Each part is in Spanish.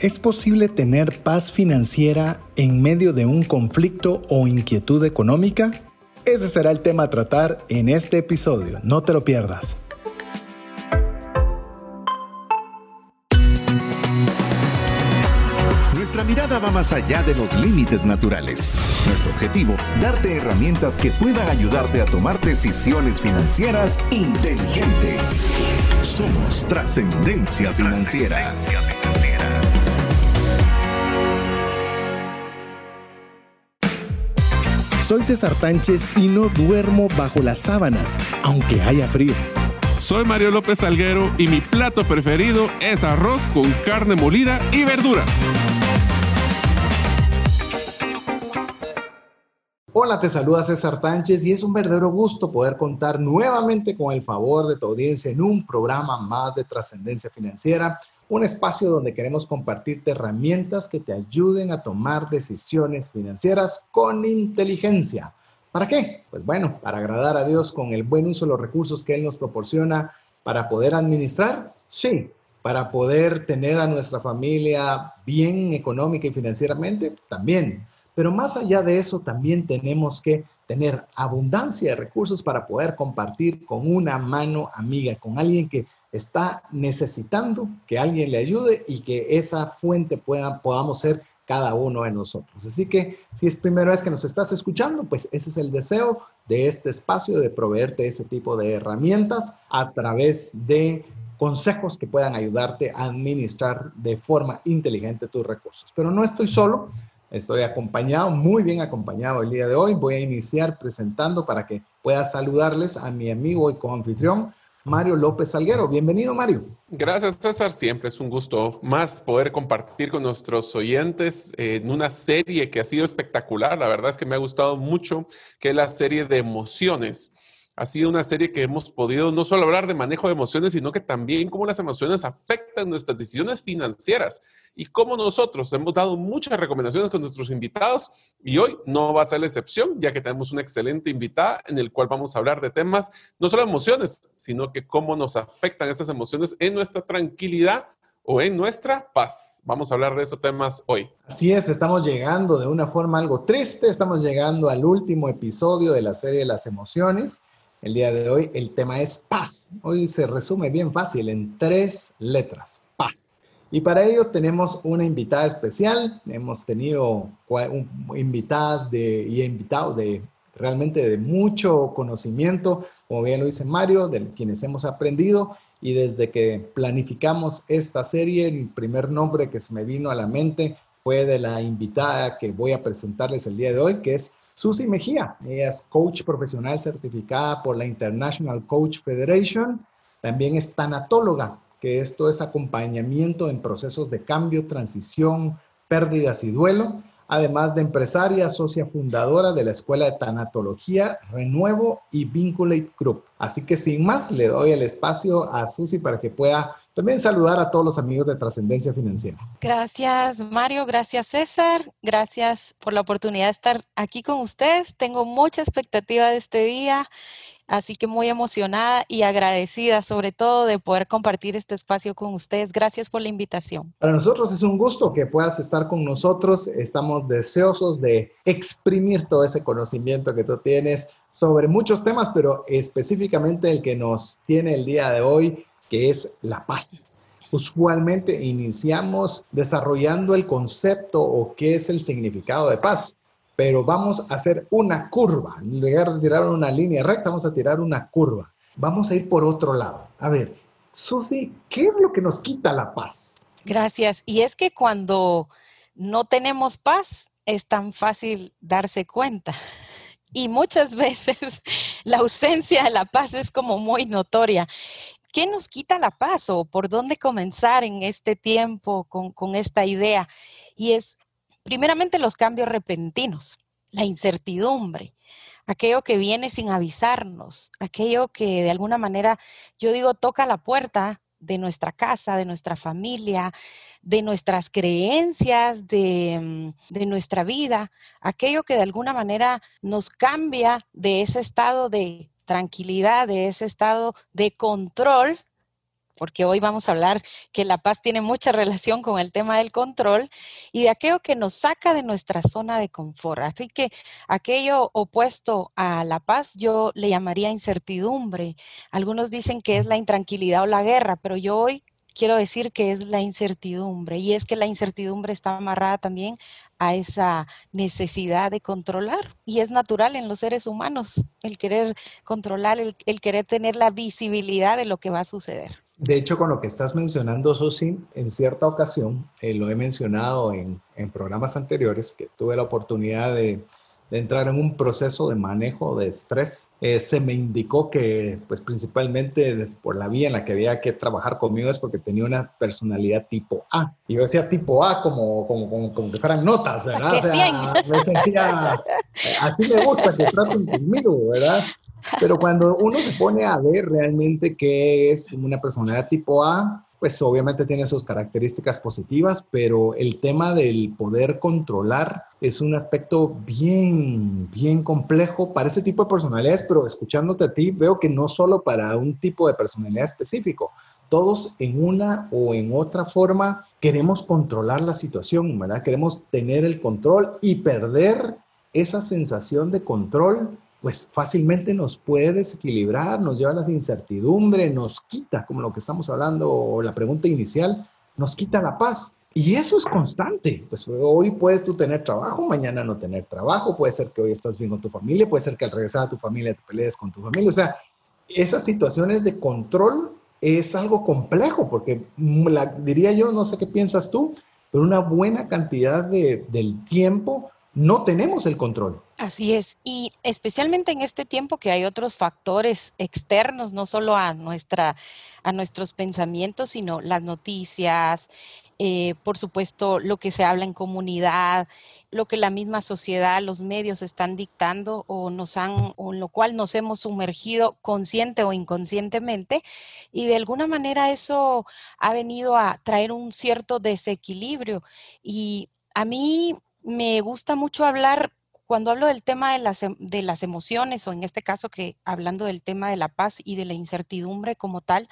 ¿Es posible tener paz financiera en medio de un conflicto o inquietud económica? Ese será el tema a tratar en este episodio, no te lo pierdas. Nuestra mirada va más allá de los límites naturales. Nuestro objetivo, darte herramientas que puedan ayudarte a tomar decisiones financieras inteligentes. Somos trascendencia financiera. Soy César Tánchez y no duermo bajo las sábanas, aunque haya frío. Soy Mario López Salguero y mi plato preferido es arroz con carne molida y verduras. Hola, te saluda César Tánchez y es un verdadero gusto poder contar nuevamente con el favor de tu audiencia en un programa más de trascendencia financiera un espacio donde queremos compartirte herramientas que te ayuden a tomar decisiones financieras con inteligencia. ¿Para qué? Pues bueno, para agradar a Dios con el buen uso de los recursos que Él nos proporciona para poder administrar, sí, para poder tener a nuestra familia bien económica y financieramente, también. Pero más allá de eso, también tenemos que tener abundancia de recursos para poder compartir con una mano amiga, con alguien que está necesitando que alguien le ayude y que esa fuente pueda, podamos ser cada uno de nosotros. Así que si es primera vez que nos estás escuchando, pues ese es el deseo de este espacio de proveerte ese tipo de herramientas a través de consejos que puedan ayudarte a administrar de forma inteligente tus recursos. Pero no estoy solo, estoy acompañado, muy bien acompañado el día de hoy. Voy a iniciar presentando para que pueda saludarles a mi amigo y coanfitrión, Mario López Salguero. Bienvenido, Mario. Gracias, César. Siempre es un gusto más poder compartir con nuestros oyentes en una serie que ha sido espectacular. La verdad es que me ha gustado mucho, que es la serie de emociones ha sido una serie que hemos podido no solo hablar de manejo de emociones, sino que también cómo las emociones afectan nuestras decisiones financieras y cómo nosotros hemos dado muchas recomendaciones con nuestros invitados y hoy no va a ser la excepción, ya que tenemos una excelente invitada en el cual vamos a hablar de temas, no solo emociones, sino que cómo nos afectan estas emociones en nuestra tranquilidad o en nuestra paz. Vamos a hablar de esos temas hoy. Así es, estamos llegando de una forma algo triste, estamos llegando al último episodio de la serie de las emociones el día de hoy. El tema es paz. Hoy se resume bien fácil en tres letras, paz. Y para ello tenemos una invitada especial. Hemos tenido invitadas y invitados de realmente de mucho conocimiento, como bien lo dice Mario, de quienes hemos aprendido. Y desde que planificamos esta serie, el primer nombre que se me vino a la mente fue de la invitada que voy a presentarles el día de hoy, que es Susi Mejía, ella es coach profesional certificada por la International Coach Federation. También es tanatóloga, que esto es acompañamiento en procesos de cambio, transición, pérdidas y duelo. Además de empresaria, socia fundadora de la Escuela de Tanatología Renuevo y Vinculate Group. Así que sin más, le doy el espacio a Susi para que pueda también saludar a todos los amigos de Trascendencia Financiera. Gracias, Mario. Gracias, César. Gracias por la oportunidad de estar aquí con ustedes. Tengo mucha expectativa de este día, así que muy emocionada y agradecida sobre todo de poder compartir este espacio con ustedes. Gracias por la invitación. Para nosotros es un gusto que puedas estar con nosotros. Estamos deseosos de exprimir todo ese conocimiento que tú tienes sobre muchos temas, pero específicamente el que nos tiene el día de hoy que es la paz. Usualmente iniciamos desarrollando el concepto o qué es el significado de paz, pero vamos a hacer una curva. En lugar de tirar una línea recta, vamos a tirar una curva. Vamos a ir por otro lado. A ver, Susi, ¿qué es lo que nos quita la paz? Gracias. Y es que cuando no tenemos paz, es tan fácil darse cuenta. Y muchas veces la ausencia de la paz es como muy notoria. ¿Qué nos quita la paz o por dónde comenzar en este tiempo con, esta idea? Y es primeramente los cambios repentinos, la incertidumbre, aquello que viene sin avisarnos, aquello que de alguna manera, yo digo, toca la puerta de nuestra casa, de nuestra familia, de nuestras creencias, de, mm, de, nuestra vida, aquello que de alguna manera nos cambia de ese estado de tranquilidad, de ese estado de control porque hoy vamos a hablar que la paz tiene mucha relación con el tema del control y de aquello que nos saca de nuestra zona de confort. Así que aquello opuesto a la paz yo le llamaría incertidumbre. Algunos dicen que es la intranquilidad o la guerra, pero yo hoy quiero decir que es la incertidumbre y es que la incertidumbre está amarrada también a esa necesidad de controlar y es natural en los seres humanos el querer controlar, el, querer tener la visibilidad de lo que va a suceder. De hecho, con lo que estás mencionando, Susi, en cierta ocasión, eh, lo he mencionado en, en programas anteriores, que tuve la oportunidad de, de entrar en un proceso de manejo de estrés. Eh, se me indicó que, pues principalmente por la vía en la que había que trabajar conmigo es porque tenía una personalidad tipo A. Y yo decía tipo A como, como, como, que fueran notas, ¿verdad? O sea, me sentía, así me gusta que traten conmigo, ¿verdad? Pero cuando uno se pone a ver realmente qué es una personalidad tipo A, pues obviamente tiene sus características positivas, pero el tema del poder controlar es un aspecto bien, bien complejo para ese tipo de personalidades, pero escuchándote a ti veo que no solo para un tipo de personalidad específico, todos en una o en otra forma queremos controlar la situación, ¿verdad? Queremos tener el control y perder esa sensación de control pues fácilmente nos puede desequilibrar, nos lleva a la incertidumbre, nos quita, como lo que estamos hablando, o la pregunta inicial, nos quita la paz. Y eso es constante. Pues hoy puedes tú tener trabajo, mañana no tener trabajo, puede ser que hoy estás bien con tu familia, puede ser que al regresar a tu familia te pelees con tu familia. O sea, esas situaciones de control es algo complejo, porque diría yo, no sé qué piensas tú, pero una buena cantidad de, del tiempo no tenemos el control. Así es, y especialmente en este tiempo que hay otros factores externos, no solo a, nuestra, a nuestros pensamientos, sino las noticias, eh, por supuesto, lo que se habla en comunidad, lo que la misma sociedad, los medios están dictando o nos han, o en lo cual nos hemos sumergido consciente o inconscientemente, y de alguna manera eso ha venido a traer un cierto desequilibrio. Y a mí me gusta mucho hablar, cuando hablo del tema de las, em, de las emociones, o en este caso que hablando del tema de la paz y de la incertidumbre como tal,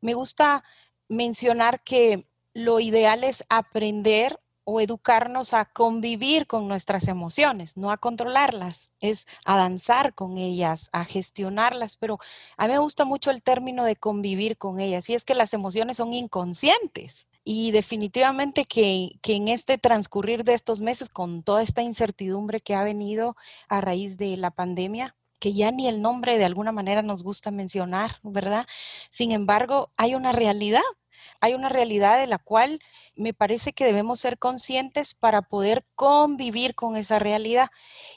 me gusta mencionar que lo ideal es aprender o educarnos a convivir con nuestras emociones, no a controlarlas, es a danzar con ellas, a gestionarlas, pero a mí me gusta mucho el término de convivir con ellas, y es que las emociones son inconscientes. Y definitivamente que, en este transcurrir de estos meses, con toda esta incertidumbre que ha venido a raíz de la pandemia, que ya ni el nombre de alguna manera nos gusta mencionar, ¿verdad? Sin embargo, hay una realidad, hay una realidad de la cual me parece que debemos ser conscientes para poder convivir con esa realidad.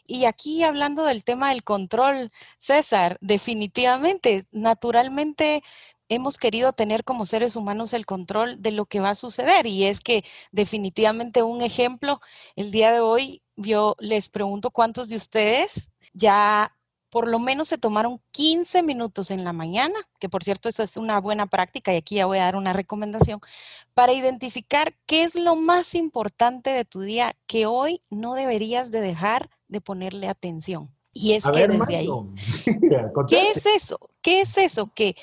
Y aquí hablando del tema del control, César, definitivamente, naturalmente hemos querido tener como seres humanos el control de lo que va a suceder. Y es que definitivamente un ejemplo, el día de hoy yo les pregunto cuántos de ustedes ya por lo menos se tomaron 15 minutos en la mañana, que por cierto esa es una buena práctica y aquí ya voy a dar una recomendación, para identificar qué es lo más importante de tu día que hoy no deberías de dejar de ponerle atención. Y es que desde ahí, ¿qué es eso? ¿Qué es eso? Que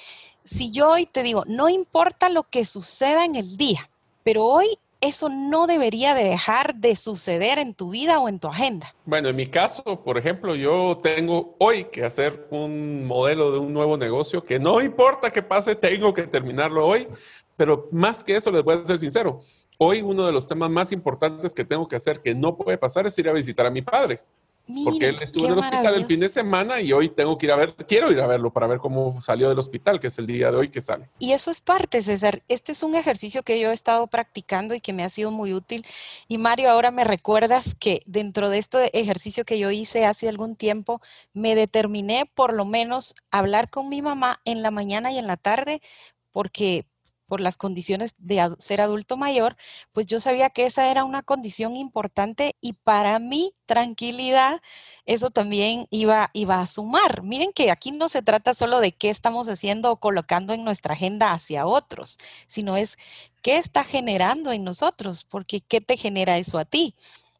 si yo hoy te digo, no importa lo que suceda en el día, pero hoy eso no debería de dejar de suceder en tu vida o en tu agenda. Bueno, en mi caso, por ejemplo, yo tengo hoy que hacer un modelo de un nuevo negocio que no importa que pase, tengo que terminarlo hoy, pero más que eso les voy a ser sincero. Hoy uno de los temas más importantes que tengo que hacer que no puede pasar es ir a visitar a mi padre porque él estuvo en el hospital el fin de semana y hoy tengo que ir a ver, quiero ir a verlo para ver cómo salió del hospital, que es el día de hoy que sale. Y eso es parte, César. Este es un ejercicio que yo he estado practicando y que me ha sido muy útil. Y Mario, ahora me recuerdas que dentro de este ejercicio que yo hice hace algún tiempo, me determiné por lo menos hablar con mi mamá en la mañana y en la tarde, porque por las condiciones de ser adulto mayor, pues yo sabía que esa era una condición importante y para mi tranquilidad eso también iba, iba a sumar. Miren que aquí no se trata solo de qué estamos haciendo o colocando en nuestra agenda hacia otros, sino es qué está generando en nosotros, porque qué te genera eso a ti.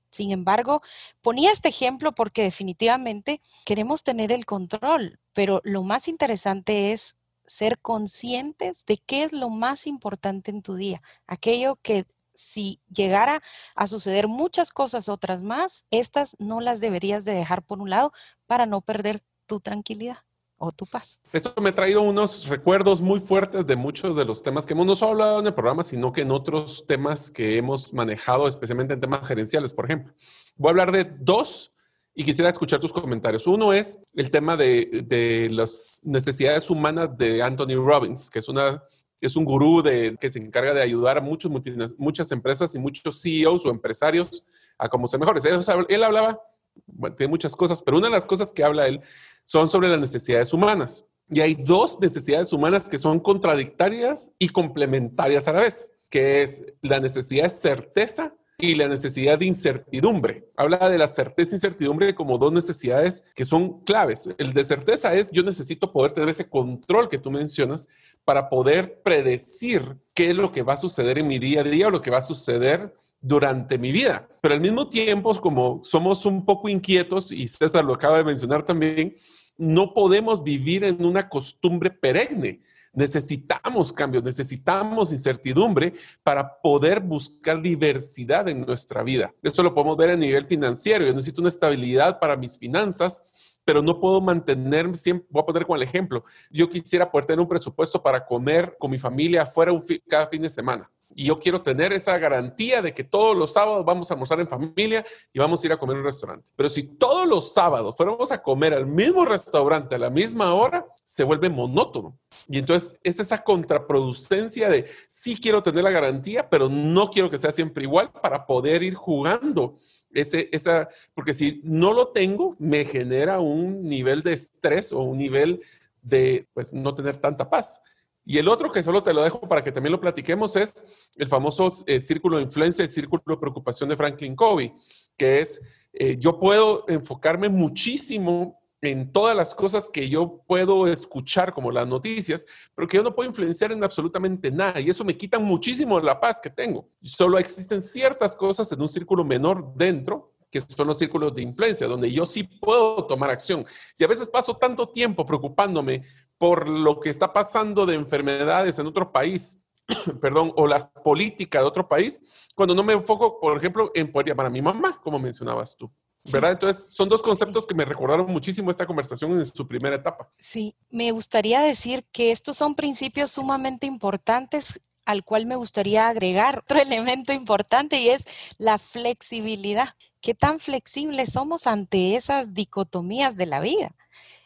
Sin embargo, ponía este ejemplo porque definitivamente queremos tener el control, pero lo más interesante es ser conscientes de qué es lo más importante en tu día, aquello que si llegara a suceder muchas cosas otras más, estas no las deberías de dejar por un lado para no perder tu tranquilidad o tu paz. Esto me ha traído unos recuerdos muy fuertes de muchos de los temas que hemos no solo hablado en el programa, sino que en otros temas que hemos manejado, especialmente en temas gerenciales, por ejemplo. Voy a hablar de dos y quisiera escuchar tus comentarios. Uno es el tema de, de las necesidades humanas de Anthony Robbins, que es una es un gurú de, que se encarga de ayudar a muchos, muchas empresas y muchos CEOs o empresarios a cómo ser mejores. Él, hablaba, bueno, tiene muchas cosas, pero una de las cosas que habla él son sobre las necesidades humanas. Y hay dos necesidades humanas que son contradictorias y complementarias a la vez, que es la necesidad de certeza y la necesidad de incertidumbre. Habla de la certeza e incertidumbre como dos necesidades que son claves. El de certeza es yo necesito poder tener ese control que tú mencionas para poder predecir qué es lo que va a suceder en mi día a día o lo que va a suceder durante mi vida. Pero al mismo tiempo, como somos un poco inquietos, y César lo acaba de mencionar también, no podemos vivir en una costumbre perenne. Necesitamos cambios, necesitamos incertidumbre para poder buscar diversidad en nuestra vida. Esto lo podemos ver a nivel financiero. Yo necesito una estabilidad para mis finanzas, pero no puedo mantener, siempre, voy a poner con el ejemplo, yo quisiera poder tener un presupuesto para comer con mi familia fuera un cada fin de semana y yo quiero tener esa garantía de que todos los sábados vamos a almorzar en familia y vamos a ir a comer en un restaurante. Pero si todos los sábados fuéramos a comer al mismo restaurante a la misma hora, se vuelve monótono. Y entonces es esa contraproducencia de sí quiero tener la garantía, pero no quiero que sea siempre igual para poder ir jugando. Ese, esa, porque si no lo tengo, me genera un nivel de estrés o un nivel de pues, no tener tanta paz. Y el otro que solo te lo dejo para que también lo platiquemos es el famoso eh, círculo de influencia y círculo de preocupación de Franklin Covey, que es eh, yo puedo enfocarme muchísimo en todas las cosas que yo puedo escuchar, como las noticias, pero que yo no puedo influenciar en absolutamente nada. Y eso me quita muchísimo la paz que tengo. Solo existen ciertas cosas en un círculo menor dentro, que son los círculos de influencia, donde yo sí puedo tomar acción. Y a veces paso tanto tiempo preocupándome por lo que está pasando de enfermedades en otro país, perdón, o las políticas de otro país, cuando no me enfoco, por ejemplo, en poder llamar a mi mamá, como mencionabas tú. ¿Verdad? Entonces, son dos conceptos que me recordaron muchísimo esta conversación en su primera etapa. Sí, me gustaría decir que estos son principios sumamente importantes al cual me gustaría agregar otro elemento importante y es la flexibilidad. ¿Qué tan flexibles somos ante esas dicotomías de la vida?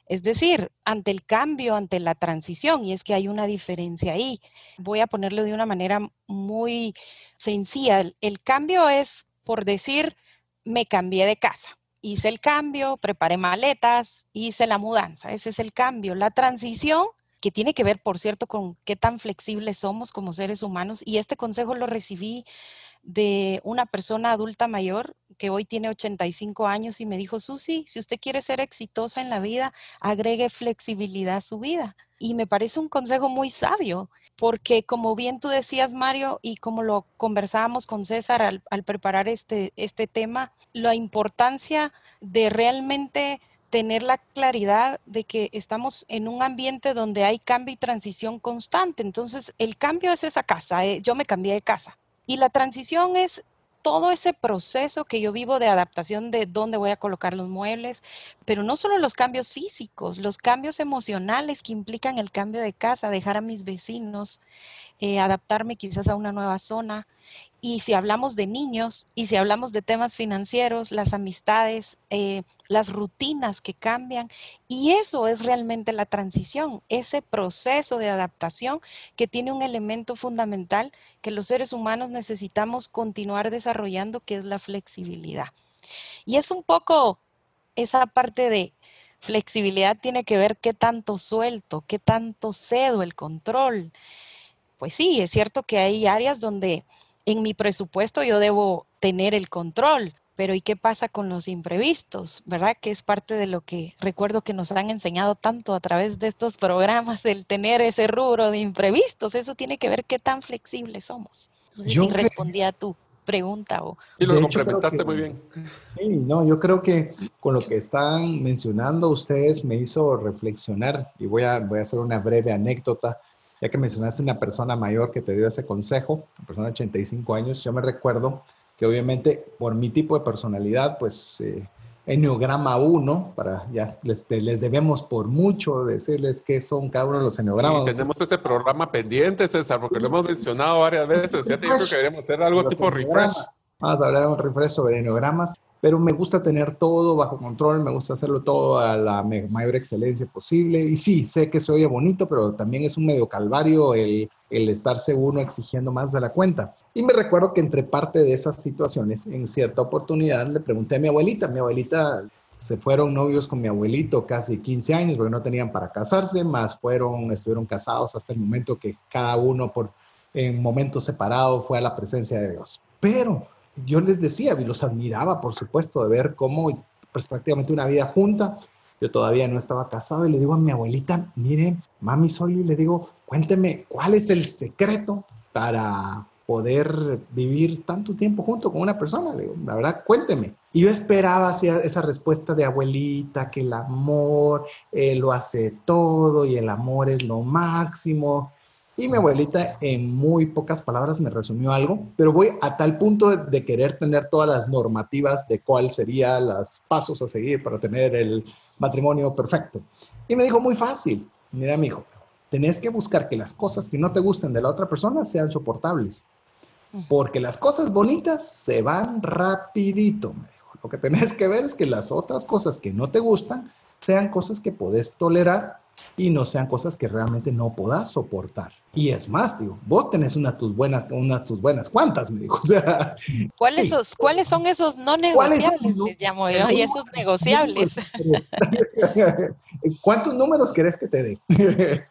Es decir, ante el cambio, ante la transición, y es que hay una diferencia ahí. Voy a ponerlo de una manera muy sencilla. El cambio es, por decir, me cambié de casa. Hice el cambio, preparé maletas, hice la mudanza. Ese es el cambio. La transición, que tiene que ver, por cierto, con qué tan flexibles somos como seres humanos. Y este consejo lo recibí de una persona adulta mayor que hoy tiene 85 años y me dijo, Susi, si usted quiere ser exitosa en la vida, agregue flexibilidad a su vida. Y me parece un consejo muy sabio, porque como bien tú decías, Mario, y como lo conversábamos con César al, preparar este, este tema, la importancia de realmente tener la claridad de que estamos en un ambiente donde hay cambio y transición constante. Entonces, el cambio es esa casa. Eh, yo me cambié de casa y la transición es todo ese proceso que yo vivo de adaptación de dónde voy a colocar los muebles, pero no solo los cambios físicos, los cambios emocionales que implican el cambio de casa, dejar a mis vecinos, eh, adaptarme quizás a una nueva zona, y si hablamos de niños y si hablamos de temas financieros, las amistades, eh, las rutinas que cambian, y eso es realmente la transición, ese proceso de adaptación que tiene un elemento fundamental que los seres humanos necesitamos continuar desarrollando, que es la flexibilidad. Y es un poco esa parte de flexibilidad tiene que ver qué tanto suelto, qué tanto cedo el control. Pues sí, es cierto que hay áreas donde en mi presupuesto yo debo tener el control, pero ¿y qué pasa con los imprevistos? ¿Verdad? Que es parte de lo que recuerdo que nos han enseñado tanto a través de estos programas, el tener ese rubro de imprevistos. Eso tiene que ver qué tan flexibles somos. yo respondía tú. pregunta. O... Y lo complementaste muy bien. Sí, no, yo creo que con lo que están mencionando ustedes me hizo reflexionar y voy a, voy a hacer una breve anécdota. Ya que mencionaste una persona mayor que te dio ese consejo, una persona de 85 años, yo me recuerdo que obviamente por mi tipo de personalidad, pues eh, Enneograma 1, para ya les, les, debemos por mucho decirles qué son cada uno de los enneogramas. tenemos ese programa pendiente, César, porque lo hemos mencionado varias veces. Ya te digo que hacer algo tipo refresh. Vamos a hablar un refresh sobre enneogramas pero me gusta tener todo bajo control, me gusta hacerlo todo a la mayor excelencia posible. Y sí, sé que se oye bonito, pero también es un medio calvario el, el estarse uno exigiendo más de la cuenta. Y me recuerdo que entre parte de esas situaciones, en cierta oportunidad, le pregunté a mi abuelita, mi abuelita se fueron novios con mi abuelito casi 15 años porque no tenían para casarse, más fueron, estuvieron casados hasta el momento que cada uno por en momentos separados fue a la presencia de Dios. Pero yo les decía, y los admiraba, por supuesto, de ver cómo pues, prácticamente una vida junta. Yo todavía no estaba casado y le digo a mi abuelita, mire, mami Soli, le digo, cuénteme, ¿cuál es el secreto para poder vivir tanto tiempo junto con una persona? Le digo, la verdad, cuénteme. Y yo esperaba esa respuesta de abuelita, que el amor eh, lo hace todo y el amor es lo máximo. Y mi abuelita en muy pocas palabras me resumió algo, pero voy a tal punto de, querer tener todas las normativas de cuál serían los pasos a seguir para tener el matrimonio perfecto. Y me dijo muy fácil, mira mi hijo, tenés que buscar que las cosas que no te gusten de la otra persona sean soportables, porque las cosas bonitas se van rapidito, me dijo. Lo que tenés que ver es que las otras cosas que no te gustan sean cosas que podés tolerar y no sean cosas que realmente no puedas soportar. Y es más, digo, vos tenés unas tus buenas, unas tus buenas cuantas, me dijo. O sea, ¿Cuáles, ¿Cuáles son esos no negociables? Les llamo yo, y esos negociables. ¿Cuántos números querés que te dé?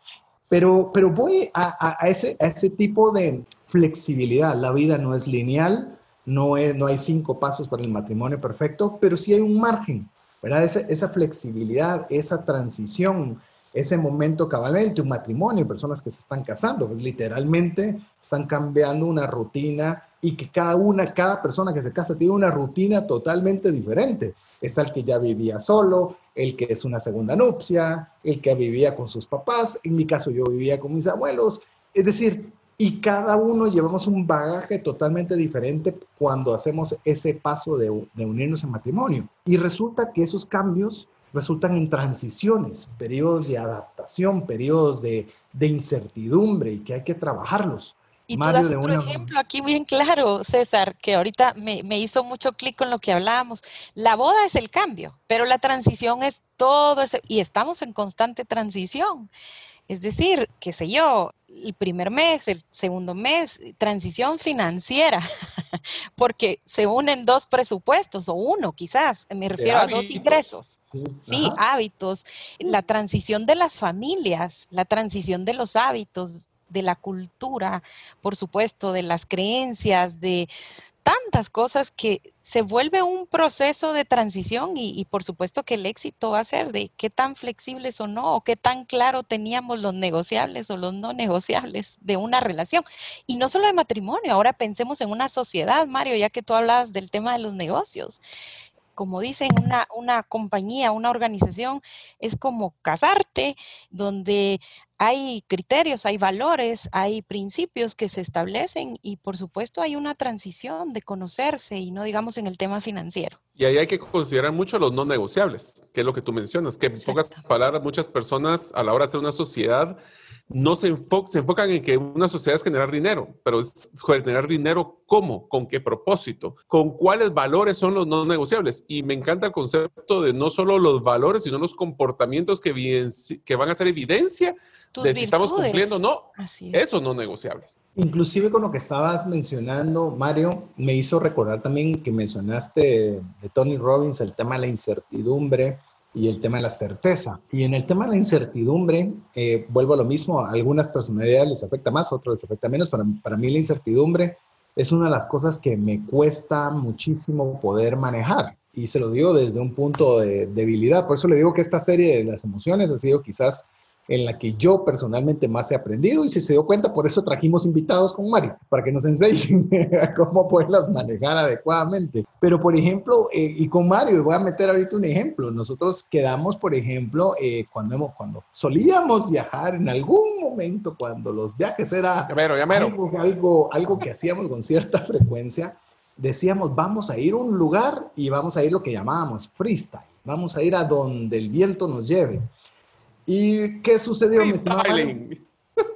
pero, pero voy a, a, ese, a ese tipo de flexibilidad. La vida no es lineal, no, es, no hay cinco pasos para el matrimonio perfecto, pero sí hay un margen, ¿verdad? Esa, esa flexibilidad, esa transición ese momento cabalmente, un matrimonio, personas que se están casando, pues literalmente están cambiando una rutina y que cada una, cada persona que se casa tiene una rutina totalmente diferente. Está el que ya vivía solo, el que es una segunda nupcia, el que vivía con sus papás, en mi caso yo vivía con mis abuelos, es decir, y cada uno llevamos un bagaje totalmente diferente cuando hacemos ese paso de, de unirnos en matrimonio. Y resulta que esos cambios resultan en transiciones, periodos de adaptación, periodos de, incertidumbre y que hay que trabajarlos. Y tú das otro ejemplo aquí bien claro, César, que ahorita me, me hizo mucho clic con lo que hablábamos. La boda es el cambio, pero la transición es todo ese, y estamos en constante transición. Es decir, qué sé yo, el primer mes, el segundo mes, transición financiera, porque se unen dos presupuestos o uno quizás, me refiero a dos ingresos. Sí, hábitos, la transición de las familias, la transición de los hábitos, de la cultura, por supuesto, de las creencias, de tantas cosas que se vuelve un proceso de transición y, por supuesto que el éxito va a ser de qué tan flexibles o no, o qué tan claro teníamos los negociables o los no negociables de una relación. Y no solo de matrimonio, ahora pensemos en una sociedad, Mario, ya que tú hablas del tema de los negocios como dicen, una, una, compañía, una organización, es como casarte, donde hay criterios, hay valores, hay principios que se establecen y por supuesto hay una transición de conocerse y no digamos en el tema financiero. Y ahí hay que considerar mucho los no negociables, que es lo que tú mencionas, que en pocas palabras muchas personas a la hora de hacer una sociedad no se, se enfocan en que una sociedad es generar dinero, pero es generar dinero cómo, con qué propósito, con cuáles valores son los no negociables. Y me encanta el concepto de no solo los valores, sino los comportamientos que, que van a ser evidencia de si estamos cumpliendo o no. Esos no negociables. Inclusive con lo que estabas mencionando, Mario, me hizo recordar también que mencionaste de Tony Robbins el tema de la incertidumbre y el tema de la certeza. Y en el tema de la incertidumbre, eh, vuelvo a lo mismo, a algunas personalidades les afecta más, a otros les afecta menos. Para, para mí la incertidumbre es una de las cosas que me cuesta muchísimo poder manejar. Y se lo digo desde un punto de debilidad. Por eso le digo que esta serie de las emociones ha sido quizás en la que yo personalmente más he aprendido y si se dio cuenta, por eso trajimos invitados con Mario, para que nos enseñen cómo poderlas manejar adecuadamente. Pero, por ejemplo, eh, y con Mario, voy a meter ahorita un ejemplo, nosotros quedamos, por ejemplo, eh, cuando, hemos, cuando solíamos viajar en algún momento, cuando los viajes era Algo, algo, algo que hacíamos con cierta frecuencia, decíamos, vamos a ir a un lugar y vamos a ir lo que llamábamos freestyle. Vamos a ir a donde el viento nos lleve. ¿Y qué sucedió? Freestyling.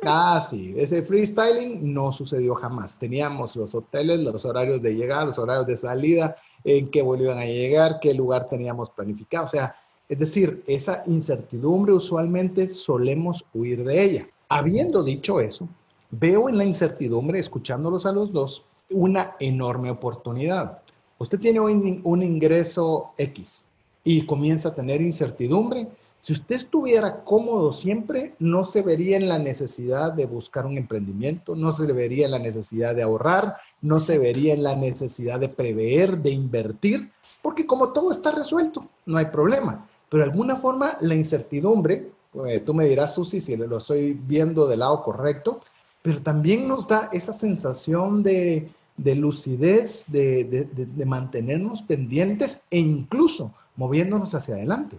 Ah, sí, ese freestyling no sucedió jamás. Teníamos los hoteles, los horarios de llegada, los horarios de salida, en qué iban a llegar, qué lugar teníamos planificado. O sea, es decir, esa incertidumbre usualmente solemos huir de ella. Habiendo dicho eso, veo en la incertidumbre, escuchándolos a los dos, una enorme oportunidad. Usted tiene un, un ingreso X y comienza a tener incertidumbre. Si usted estuviera cómodo siempre, no se vería en la necesidad de buscar un emprendimiento, no se vería en la necesidad de ahorrar, no se vería en la necesidad de prever, de invertir, porque como todo está resuelto, no hay problema. Pero de alguna forma la incertidumbre, pues, tú me dirás, Susi, si lo estoy viendo del lado correcto, pero también nos da esa sensación de, de lucidez, de, de, mantenernos pendientes e incluso moviéndonos hacia adelante.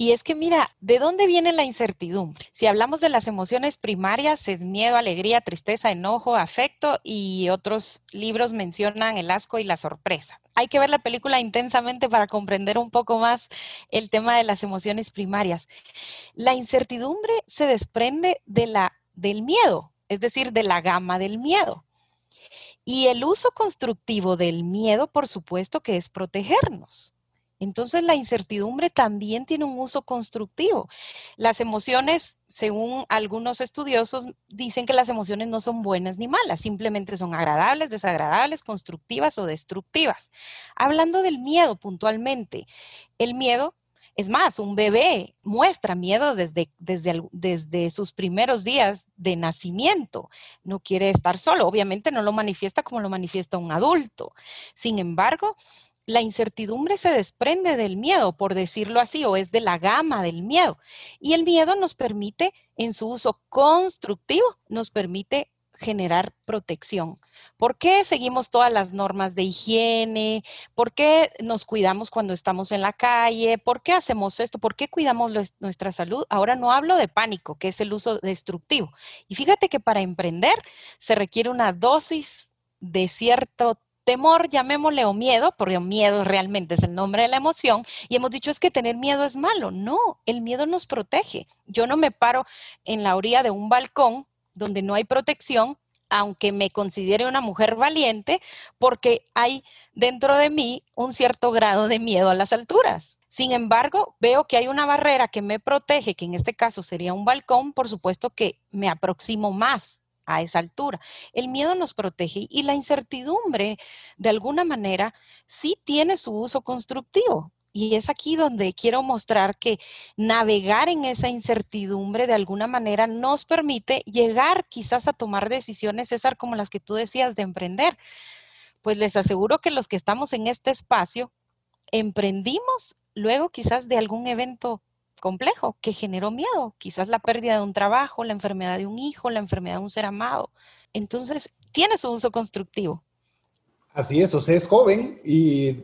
Y es que mira, ¿de dónde viene la incertidumbre? Si hablamos de las emociones primarias, es miedo, alegría, tristeza, enojo, afecto y otros libros mencionan el asco y la sorpresa. Hay que ver la película intensamente para comprender un poco más el tema de las emociones primarias. La incertidumbre se desprende de la, del miedo, es decir, de la gama del miedo. Y el uso constructivo del miedo, por supuesto, que es protegernos. Entonces la incertidumbre también tiene un uso constructivo. Las emociones, según algunos estudiosos, dicen que las emociones no son buenas ni malas, simplemente son agradables, desagradables, constructivas o destructivas. Hablando del miedo puntualmente, el miedo es más, un bebé muestra miedo desde, desde, desde, sus primeros días de nacimiento. No quiere estar solo. Obviamente no lo manifiesta como lo manifiesta un adulto. Sin embargo, la incertidumbre se desprende del miedo, por decirlo así, o es de la gama del miedo. Y el miedo nos permite, en su uso constructivo, nos permite generar protección. ¿Por qué seguimos todas las normas de higiene? ¿Por qué nos cuidamos cuando estamos en la calle? ¿Por qué hacemos esto? ¿Por qué cuidamos nuestra salud? Ahora no hablo de pánico, que es el uso destructivo. Y fíjate que para emprender se requiere una dosis de cierto temor, llamémosle o miedo, porque miedo realmente es el nombre de la emoción, y hemos dicho es que tener miedo es malo. No, el miedo nos protege. Yo no me paro en la orilla de un balcón donde no hay protección, aunque me considere una mujer valiente, porque hay dentro de mí un cierto grado de miedo a las alturas. Sin embargo, veo que hay una barrera que me protege, que en este caso sería un balcón, por supuesto que me aproximo más a esa altura. El miedo nos protege y la incertidumbre, de alguna manera, sí tiene su uso constructivo. Y es aquí donde quiero mostrar que navegar en esa incertidumbre de alguna manera nos permite llegar quizás a tomar decisiones, César, como las que tú decías de emprender. Pues les aseguro que los que estamos en este espacio emprendimos luego quizás de algún evento complejo que generó miedo, quizás la pérdida de un trabajo, la enfermedad de un hijo, la enfermedad de un ser amado. Entonces, tiene su uso constructivo. Así es, o sea, es joven y,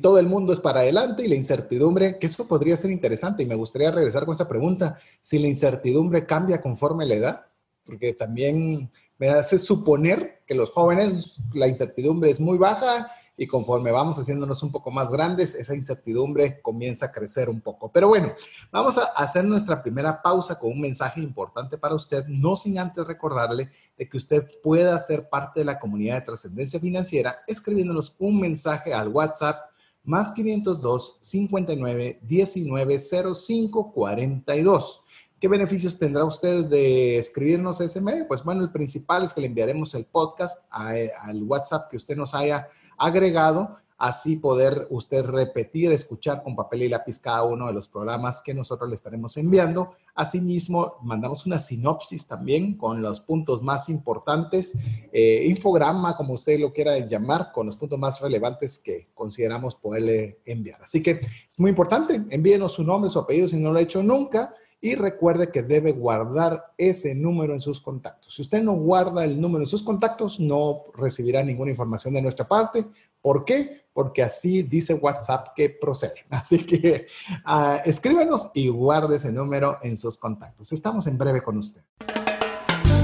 todo el mundo es para adelante y la incertidumbre, que eso podría ser interesante y me gustaría regresar con esa pregunta, si la incertidumbre cambia conforme la edad, porque también me hace suponer que los jóvenes la incertidumbre es muy baja y conforme vamos haciéndonos un poco más grandes, esa incertidumbre comienza a crecer un poco. Pero bueno, vamos a hacer nuestra primera pausa con un mensaje importante para usted, no sin antes recordarle de que usted pueda ser parte de la comunidad de trascendencia financiera escribiéndonos un mensaje al WhatsApp más 502 59 19 05 42. ¿Qué beneficios tendrá usted de escribirnos ese medio? Pues bueno, el principal es que le enviaremos el podcast al WhatsApp que usted nos haya agregado, así poder usted repetir, escuchar con papel y lápiz cada uno de los programas que nosotros le estaremos enviando. Asimismo, mandamos una sinopsis también con los puntos más importantes, eh, infograma, como usted lo quiera llamar, con los puntos más relevantes que consideramos poderle enviar. Así que es muy importante, envíenos su nombre, su apellido si no lo ha hecho nunca y recuerde que debe guardar ese número en sus contactos. Si usted no guarda el número en sus contactos, no recibirá ninguna información de nuestra parte. ¿Por qué? Porque así dice WhatsApp que procede. Así que uh, escríbanos y guarde ese número en sus contactos. Estamos en breve con usted.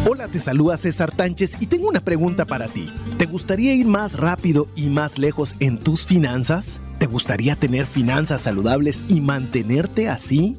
Hola, te saluda César Tánchez y tengo una pregunta para ti. ¿Te gustaría ir más rápido y más lejos en tus finanzas? ¿Te gustaría tener finanzas saludables y mantenerte así?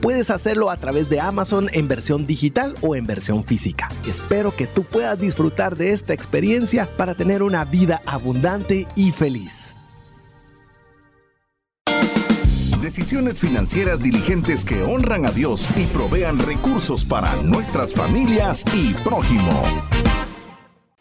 puedes hacerlo a través de Amazon en versión digital o en versión física. Espero que tú puedas disfrutar de esta experiencia para tener una vida abundante y feliz. Decisiones financieras diligentes que honran a Dios y provean recursos para nuestras familias y prójimo.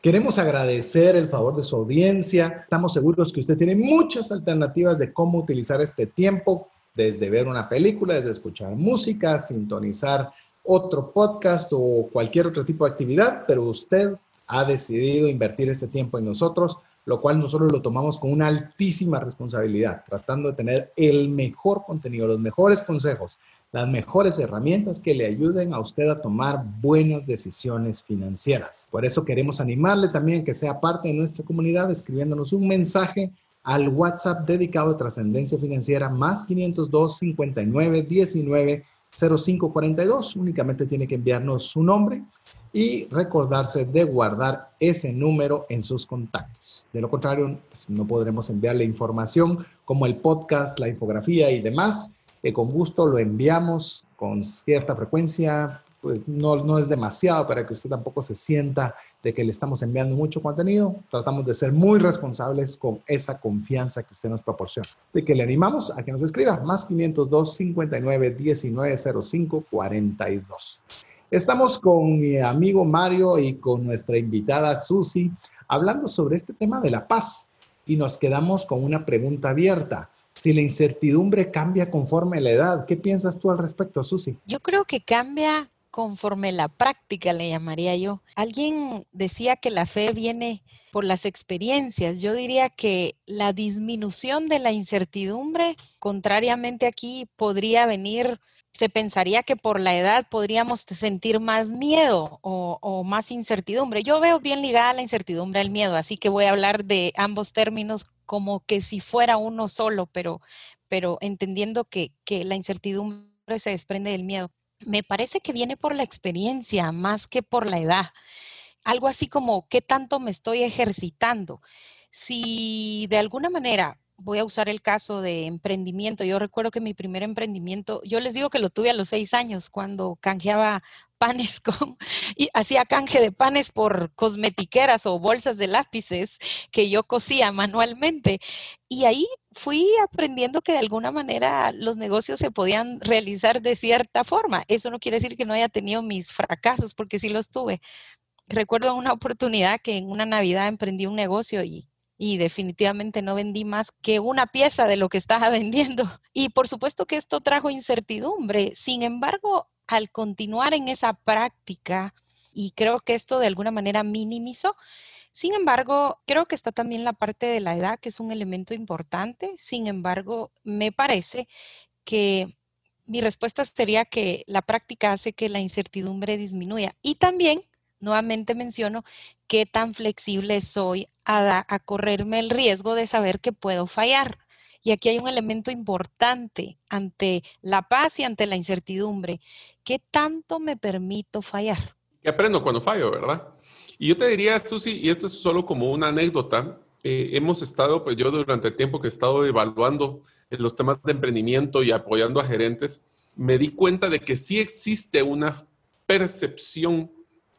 Queremos agradecer el favor de su audiencia. Estamos seguros que usted tiene muchas alternativas de cómo utilizar este tiempo desde ver una película, desde escuchar música, sintonizar otro podcast o cualquier otro tipo de actividad, pero usted ha decidido invertir ese tiempo en nosotros, lo cual nosotros lo tomamos con una altísima responsabilidad, tratando de tener el mejor contenido, los mejores consejos, las mejores herramientas que le ayuden a usted a tomar buenas decisiones financieras. Por eso queremos animarle también que sea parte de nuestra comunidad escribiéndonos un mensaje al WhatsApp dedicado a trascendencia financiera más 502 59 19 05 42. Únicamente tiene que enviarnos su nombre y recordarse de guardar ese número en sus contactos. De lo contrario, pues, no podremos enviarle información como el podcast, la infografía y demás, que con gusto lo enviamos con cierta frecuencia, pues no, no es demasiado para que usted tampoco se sienta de que le estamos enviando mucho contenido. Tratamos de ser muy responsables con esa confianza que usted nos proporciona. De que le animamos a que nos escriba más 502 59 19 05 42. Estamos con mi amigo Mario y con nuestra invitada Susi hablando sobre este tema de la paz y nos quedamos con una pregunta abierta. Si la incertidumbre cambia conforme la edad, ¿qué piensas tú al respecto, Susi? Yo creo que cambia conforme la práctica, le llamaría yo. Alguien decía que la fe viene por las experiencias. Yo diría que la disminución de la incertidumbre, contrariamente aquí, podría venir, se pensaría que por la edad podríamos sentir más miedo o, o más incertidumbre. Yo veo bien ligada la incertidumbre al miedo, así que voy a hablar de ambos términos como que si fuera uno solo, pero, pero entendiendo que, que la incertidumbre se desprende del miedo me parece que viene por la experiencia más que por la edad. Algo así como, ¿qué tanto me estoy ejercitando? Si de alguna manera voy a usar el caso de emprendimiento. Yo recuerdo que mi primer emprendimiento, yo les digo que lo tuve a los seis años cuando canjeaba panes con, y hacía canje de panes por cosmetiqueras o bolsas de lápices que yo cosía manualmente. Y ahí fui aprendiendo que de alguna manera los negocios se podían realizar de cierta forma. Eso no quiere decir que no haya tenido mis fracasos, porque sí los tuve. Recuerdo una oportunidad que en una Navidad emprendí un negocio y y definitivamente no vendí más que una pieza de lo que estaba vendiendo. Y por supuesto que esto trajo incertidumbre. Sin embargo, al continuar en esa práctica, y creo que esto de alguna manera minimizó, sin embargo, creo que está también la parte de la edad, que es un elemento importante. Sin embargo, me parece que mi respuesta sería que la práctica hace que la incertidumbre disminuya. Y también, nuevamente menciono, qué tan flexible soy a, correrme el riesgo de saber que puedo fallar. Y aquí hay un elemento importante ante la paz y ante la incertidumbre. ¿Qué tanto me permito fallar? ¿Qué aprendo cuando fallo, verdad? Y yo te diría, Susi, y esto es solo como una anécdota, eh, hemos estado, pues yo durante el tiempo que he estado evaluando los temas de emprendimiento y apoyando a gerentes, me di cuenta de que sí existe una percepción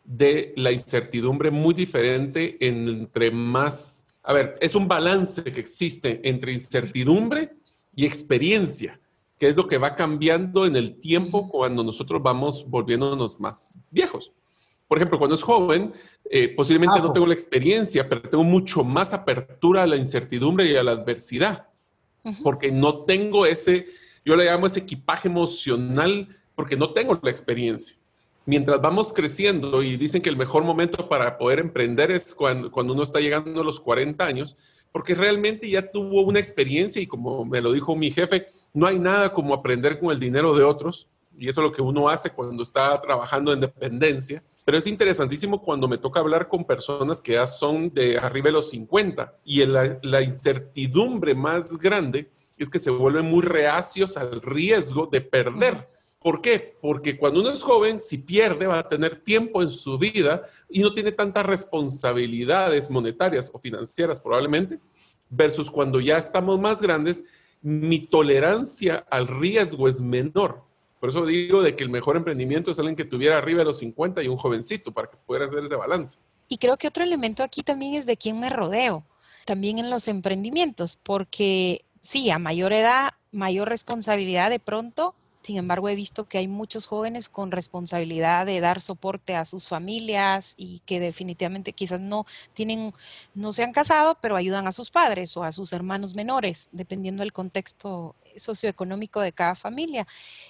de la incertidumbre muy diferente entre más, a ver, es un balance que existe entre incertidumbre y experiencia. que es lo que va cambiando en el tiempo cuando nosotros vamos volviéndonos más viejos. Por ejemplo, cuando es joven, eh, posiblemente no tengo la experiencia, pero tengo mucho más apertura a la incertidumbre y a la adversidad, porque no tengo ese, yo le llamo ese equipaje emocional, porque no tengo la experiencia. Mientras vamos creciendo y dicen que el mejor momento para poder emprender es cuando, cuando uno está llegando a los 40 años, porque realmente ya tuvo una experiencia y como me lo dijo mi jefe, no hay nada como aprender con el dinero de otros y eso es lo que uno hace cuando está trabajando en dependencia. Pero es interesantísimo cuando me toca hablar con personas que ya son de arriba de los 50 y la, la incertidumbre más grande es que se vuelven muy reacios al riesgo de perder. ¿Por qué? Porque cuando uno es joven, si pierde, va a tener tiempo en su vida y no tiene tantas responsabilidades monetarias o financieras probablemente, versus cuando ya estamos más grandes, mi tolerancia al riesgo es menor. Por eso digo de que el mejor emprendimiento es alguien que tuviera arriba de los 50 y un jovencito para que pudiera hacer ese balance. Y creo que otro elemento aquí también es de quién me rodeo, también en los emprendimientos, porque sí, a mayor edad, mayor responsabilidad de pronto sin embargo, he visto que hay muchos jóvenes con responsabilidad de dar soporte a sus familias y que definitivamente quizás no tienen, no se han casado, pero ayudan a sus padres o a sus hermanos menores, dependiendo del contexto socioeconómico de cada familia.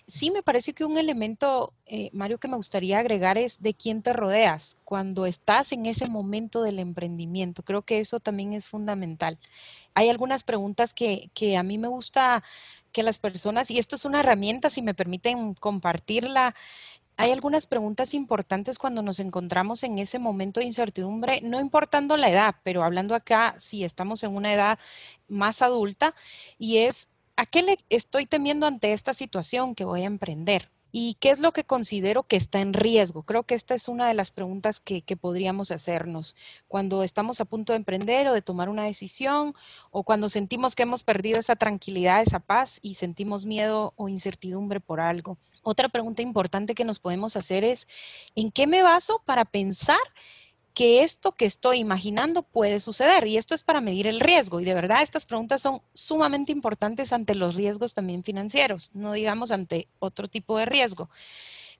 Sí, me parece que un elemento, eh, Mario, que me gustaría agregar es de quién te rodeas cuando estás en ese momento del emprendimiento. Creo que eso también es fundamental. Hay algunas preguntas que, que a mí me gusta que las personas, y esto es una herramienta, si me permiten compartirla, hay algunas preguntas importantes cuando nos encontramos en ese momento de incertidumbre, no importando la edad, pero hablando acá si estamos en una edad más adulta, y es, ¿a qué le estoy temiendo ante esta situación que voy a emprender? ¿Y qué es lo que considero que está en riesgo? Creo que esta es una de las preguntas que, podríamos hacernos cuando estamos a punto de emprender o de tomar una decisión o cuando sentimos que hemos perdido esa tranquilidad, esa paz y sentimos miedo o incertidumbre por algo. Otra pregunta importante que nos podemos hacer es, ¿en qué me baso para pensar que esto que estoy imaginando puede suceder. Y esto es para medir el riesgo. Y de verdad, estas preguntas son sumamente importantes ante los riesgos también financieros, no digamos ante otro tipo de riesgo.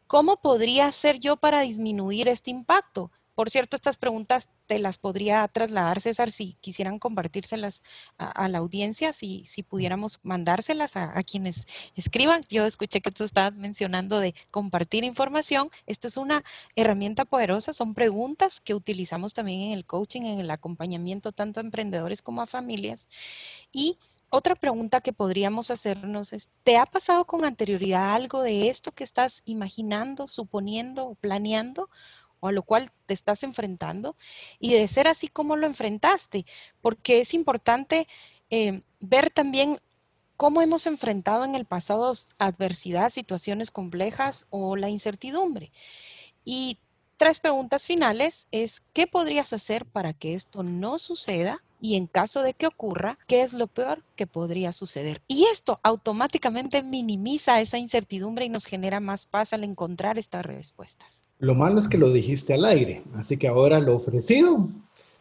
¿Cómo podría hacer yo para disminuir este impacto? Por cierto, estas preguntas te las podría trasladar, César, si quisieran compartírselas a, la audiencia, si, si pudiéramos mandárselas a, quienes escriban. Yo escuché que tú estabas mencionando de compartir información. Esta es una herramienta poderosa, son preguntas que utilizamos también en el coaching, en el acompañamiento tanto a emprendedores como a familias. Y otra pregunta que podríamos hacernos es, ¿te ha pasado con anterioridad algo de esto que estás imaginando, suponiendo planeando? O a lo cual te estás enfrentando y de ser así como lo enfrentaste, porque es importante eh, ver también cómo hemos enfrentado en el pasado adversidad, situaciones complejas o la incertidumbre. Y tres preguntas finales es, ¿qué podrías hacer para que esto no suceda? Y en caso de que ocurra, ¿qué es lo peor que podría suceder? Y esto automáticamente minimiza esa incertidumbre y nos genera más paz al encontrar estas respuestas. Lo malo es que lo dijiste al aire, así que ahora lo ofrecido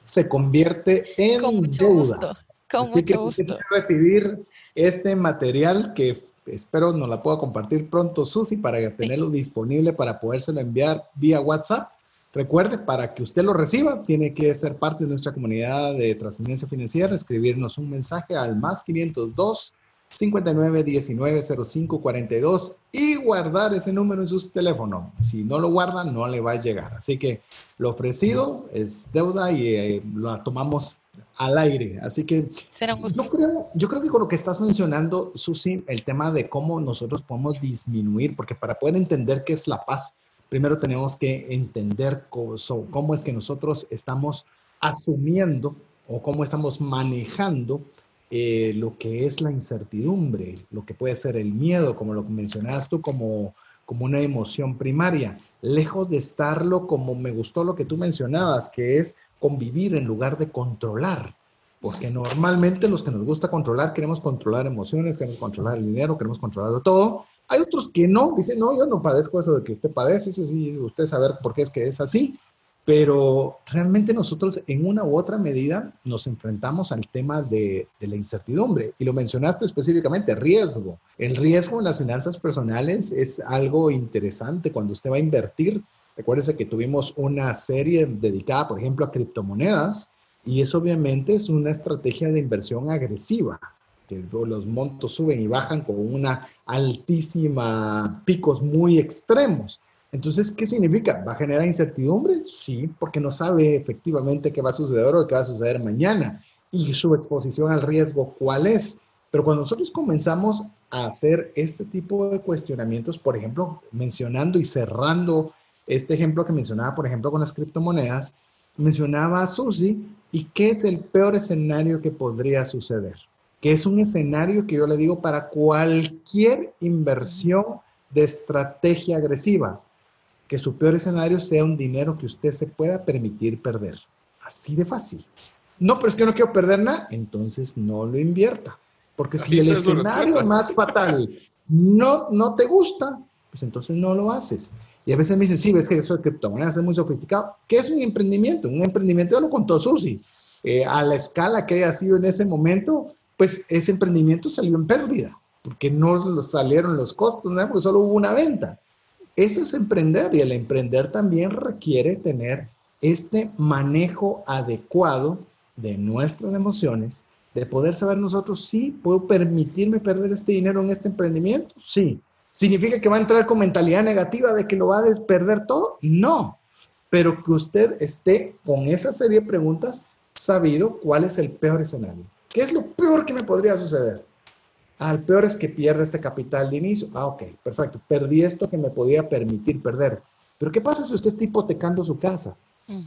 se convierte en Con mucho deuda. Gusto. Con así que gusto. recibir este material que espero nos la pueda compartir pronto Susi para tenerlo disponible para podérselo enviar vía WhatsApp. Recuerde, para que usted lo reciba, tiene que ser parte de nuestra comunidad de trascendencia financiera, escribirnos un mensaje al más 502 59 19 05 42 y guardar ese número en su teléfono. Si no lo guarda, no le va a llegar. Así que lo ofrecido es deuda y eh, lo tomamos al aire. Así que yo creo, yo creo que con lo que estás mencionando, Susi, el tema de cómo nosotros podemos disminuir, porque para poder entender qué es la paz, primero tenemos que entender cómo, cómo es que nosotros estamos asumiendo o cómo estamos manejando eh, lo que es la incertidumbre, lo que puede ser el miedo, como lo mencionabas tú, como, como una emoción primaria, lejos de estarlo como me gustó lo que tú mencionabas, que es convivir en lugar de controlar. Porque normalmente los que nos gusta controlar, queremos controlar emociones, queremos controlar el dinero, queremos controlarlo todo. Hay otros que no, dicen, no, yo no padezco eso de que usted padece, eso sí, usted saber por qué es que es así. Pero realmente nosotros en una u otra medida nos enfrentamos al tema de, de, la incertidumbre. Y lo mencionaste específicamente, riesgo. El riesgo en las finanzas personales es algo interesante cuando usted va a invertir. Recuérdese que tuvimos una serie dedicada, por ejemplo, a criptomonedas y eso obviamente es una estrategia de inversión agresiva, que los montos suben y bajan con una altísima, picos muy extremos. Entonces, ¿qué significa? ¿Va a generar incertidumbre? Sí, porque no sabe efectivamente qué va a suceder o qué va a suceder mañana y su exposición al riesgo cuál es. Pero cuando nosotros comenzamos a hacer este tipo de cuestionamientos, por ejemplo, mencionando y cerrando este ejemplo que mencionaba, por ejemplo, con las criptomonedas, mencionaba a Susi, ¿y qué es el peor escenario que podría suceder? Que es un escenario que yo le digo para cualquier inversión de estrategia agresiva que su peor escenario sea un dinero que usted se pueda permitir perder. Así de fácil. No, pero es que no quiero perder nada, entonces no lo invierta. Porque si el escenario más fatal no, no te gusta, pues entonces no lo haces. Y a veces me dicen, sí, ves que eso de criptomonedas es muy sofisticado. ¿Qué es un emprendimiento? Un emprendimiento, ya lo contó Susi, eh, a la escala que haya sido en ese momento, pues ese emprendimiento salió en pérdida, porque no salieron los costos, ¿no? porque solo hubo una venta. Eso es emprender y el emprender también requiere tener este manejo adecuado de nuestras emociones, de poder saber nosotros, sí, puedo permitirme perder este dinero en este emprendimiento, sí. ¿Significa que va a entrar con mentalidad negativa de que lo va a perder todo? No, pero que usted esté con esa serie de preguntas sabido cuál es el peor escenario. ¿Qué es lo peor que me podría suceder? Al peor es que pierda este capital de inicio. Ah, ok, perfecto. Perdí esto que me podía permitir perder. Pero ¿qué pasa si usted está hipotecando su casa?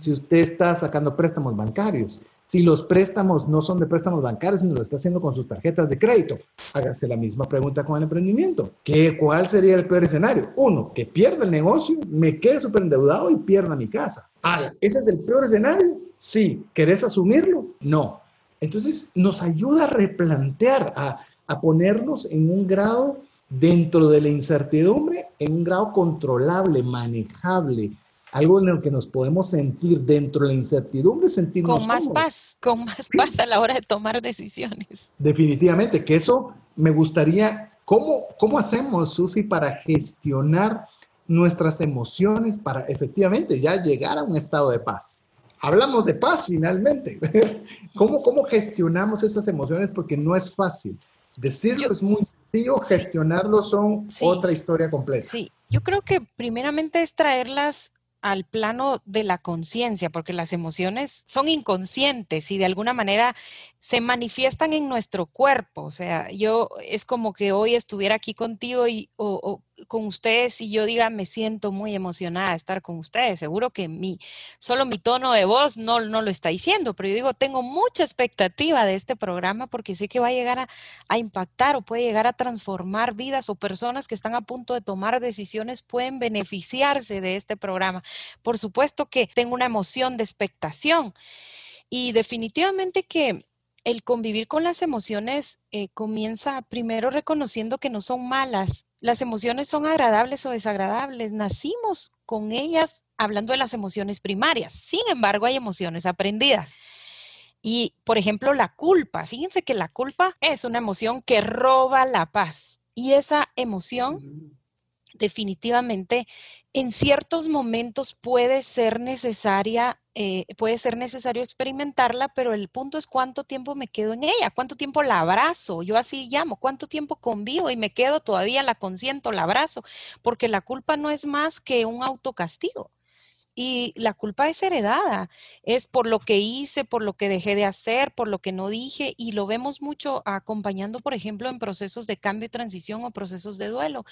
Si usted está sacando préstamos bancarios, si los préstamos no son de préstamos bancarios, sino lo está haciendo con sus tarjetas de crédito, hágase la misma pregunta con el emprendimiento. ¿Qué, ¿Cuál sería el peor escenario? Uno, que pierda el negocio, me quede súper endeudado y pierda mi casa. Ah, ¿ese es el peor escenario? Sí. ¿Querés asumirlo? No. Entonces nos ayuda a replantear, a, a ponernos en un grado dentro de la incertidumbre, en un grado controlable, manejable, algo en el que nos podemos sentir dentro de la incertidumbre, sentirnos con más paz, con más paz a la hora de tomar decisiones. Definitivamente, que eso me gustaría, ¿cómo, cómo hacemos, Susi, para gestionar nuestras emociones para efectivamente ya llegar a un estado de paz? Hablamos de paz finalmente. ¿Cómo, cómo gestionamos esas emociones? Porque no es fácil. Decirlo es muy sencillo, gestionarlo son otra historia completa. Sí, yo creo que primeramente es traerlas al plano de la conciencia, porque las emociones son inconscientes y de alguna manera se manifiestan en nuestro cuerpo. O sea, yo es como que hoy estuviera aquí contigo y, o, con ustedes y yo diga, me siento muy emocionada de estar con ustedes. Seguro que mi, solo mi tono de voz no, no lo está diciendo, pero yo digo, tengo mucha expectativa de este programa porque sé que va a llegar a, a impactar o puede llegar a transformar vidas o personas que están a punto de tomar decisiones pueden beneficiarse de este programa. Por supuesto que tengo una emoción de expectación y definitivamente que el convivir con las emociones eh, comienza primero reconociendo que no son malas. Las emociones son agradables o desagradables. Nacimos con ellas hablando de las emociones primarias. Sin embargo, hay emociones aprendidas. Y, por ejemplo, la culpa. Fíjense que la culpa es una emoción que roba la paz. Y esa emoción definitivamente en ciertos momentos puede ser necesaria, eh, puede ser necesario experimentarla, pero el punto es cuánto tiempo me quedo en ella, cuánto tiempo la abrazo, yo así llamo, cuánto tiempo convivo y me quedo todavía, la consiento, la abrazo, porque la culpa no es más que un autocastigo. Y la culpa es heredada, es por lo que hice, por lo que dejé de hacer, por lo que no dije, y lo vemos mucho acompañando, por ejemplo, en procesos de cambio y transición o procesos de duelo.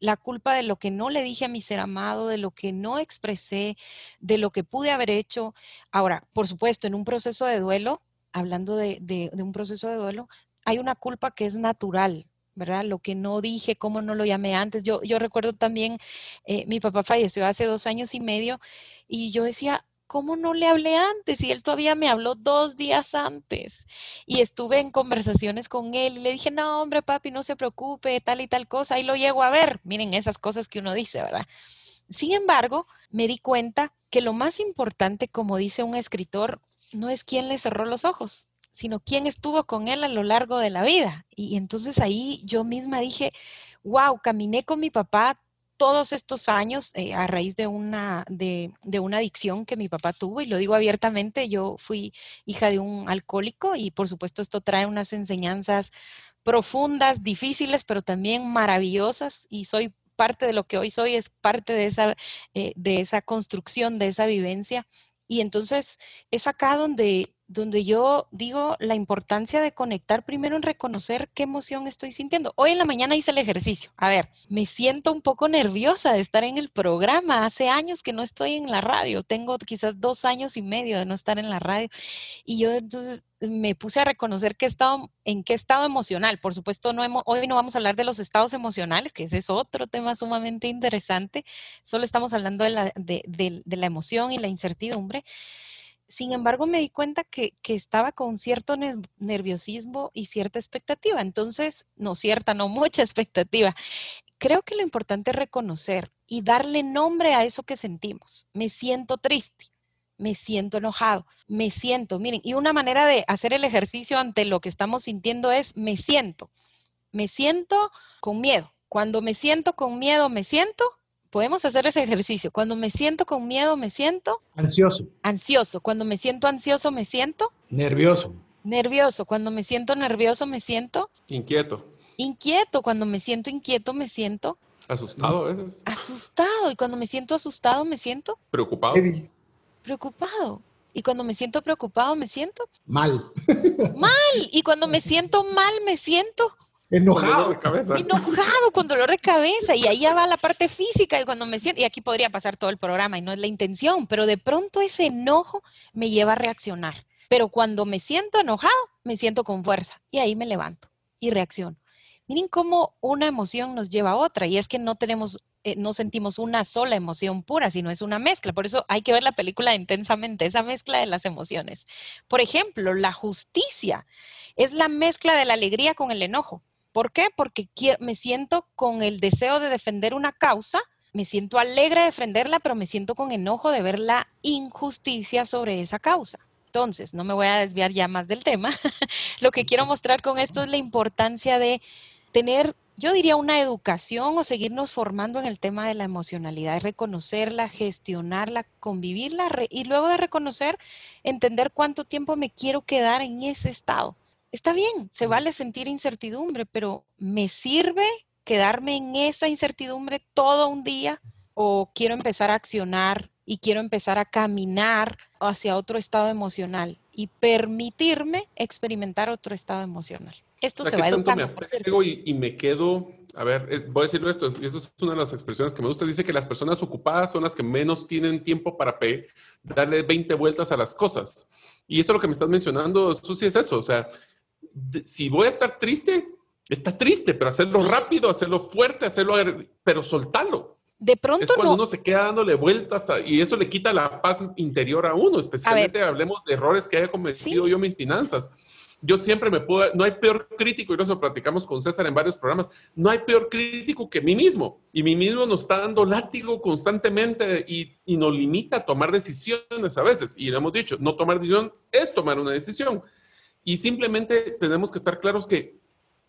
La culpa de lo que no le dije a mi ser amado, de lo que no expresé, de lo que pude haber hecho. Ahora, por supuesto, en un proceso de duelo, hablando de, un proceso de duelo, hay una culpa que es natural, ¿verdad? Lo que no dije, cómo no lo llamé antes. Yo, yo recuerdo también, eh, mi papá falleció hace dos años y medio y yo decía, ¿cómo no le hablé antes? Y él todavía me habló dos días antes. Y estuve en conversaciones con él y le dije, no, hombre, papi, no se preocupe, tal y tal cosa. Ahí lo llego a ver. Miren esas cosas que uno dice, ¿verdad? Sin embargo, me di cuenta que lo más importante, como dice un escritor, no es quién le cerró los ojos, sino quién estuvo con él a lo largo de la vida. Y entonces ahí yo misma dije, wow, caminé con mi papá todos estos años eh, a raíz de una, de, una adicción que mi papá tuvo, y lo digo abiertamente, yo fui hija de un alcohólico y por supuesto esto trae unas enseñanzas profundas, difíciles, pero también maravillosas, y soy parte de lo que hoy soy, es parte de esa, eh, de esa construcción, de esa vivencia. Y entonces es acá donde donde yo digo la importancia de conectar primero en reconocer qué emoción estoy sintiendo. Hoy en la mañana hice el ejercicio. A ver, me siento un poco nerviosa de estar en el programa. Hace años que no estoy en la radio. Tengo quizás dos años y medio de no estar en la radio. Y yo entonces me puse a reconocer qué estado, en qué estado emocional. Por supuesto, no hoy no vamos a hablar de los estados emocionales, que ese es otro tema sumamente interesante. Solo estamos hablando de la, de la emoción y la incertidumbre. Sin embargo, me di cuenta que, estaba con cierto nerviosismo y cierta expectativa. Entonces, no cierta, no mucha expectativa. Creo que lo importante es reconocer y darle nombre a eso que sentimos. Me siento triste, me siento enojado, me siento, miren, y una manera de hacer el ejercicio ante lo que estamos sintiendo es me siento, me siento con miedo. Cuando me siento con miedo, me siento, podemos hacer ese ejercicio. Cuando me siento con miedo, me siento ansioso. Ansioso. Cuando me siento ansioso, me siento nervioso. Nervioso. Cuando me siento nervioso, me siento inquieto. Inquieto. Cuando me siento inquieto, me siento asustado a veces. Asustado. Y cuando me siento asustado, me siento preocupado. Preocupado. Y cuando me siento preocupado, me siento mal. Mal. Y cuando me siento mal, me siento Enojado. Enojado, con dolor de cabeza. Y ahí ya va la parte física. Y cuando me siento, y aquí podría pasar todo el programa y no es la intención, pero de pronto ese enojo me lleva a reaccionar. Pero cuando me siento enojado, me siento con fuerza. Y ahí me levanto y reacciono. Miren cómo una emoción nos lleva a otra. Y es que no tenemos, eh, no sentimos una sola emoción pura, sino es una mezcla. Por eso hay que ver la película intensamente, esa mezcla de las emociones. Por ejemplo, la justicia es la mezcla de la alegría con el enojo ¿Por qué? Porque me siento con el deseo de defender una causa, me siento alegre de defenderla, pero me siento con enojo de ver la injusticia sobre esa causa. Entonces, no me voy a desviar ya más del tema. Lo que quiero mostrar con esto es la importancia de tener, yo diría, una educación o seguirnos formando en el tema de la emocionalidad, reconocerla, gestionarla, convivirla y luego de reconocer, entender cuánto tiempo me quiero quedar en ese estado Está bien, se vale sentir incertidumbre, pero ¿me sirve quedarme en esa incertidumbre todo un día o quiero empezar a accionar y quiero empezar a caminar hacia otro estado emocional y permitirme experimentar otro estado emocional? Esto se va educando. Me y, y, me quedo, a ver, eh, voy a decirlo esto, y eso es una de las expresiones que me gusta, dice que las personas ocupadas son las que menos tienen tiempo para darle 20 vueltas a las cosas. Y esto lo que me estás mencionando, sí es eso, o sea, si voy a estar triste, está triste, pero hacerlo rápido, hacerlo fuerte, hacerlo, pero soltarlo. De pronto es cuando uno se queda dándole vueltas y eso le quita la paz interior a uno, especialmente hablemos de errores que haya cometido yo en mis finanzas. Yo siempre me puedo, no hay peor crítico, y eso platicamos con César en varios programas, no hay peor crítico que mí mismo. Y mí mismo nos está dando látigo constantemente y, y nos limita a tomar decisiones a veces. Y le hemos dicho, no tomar decisión es tomar una decisión. Y simplemente tenemos que estar claros que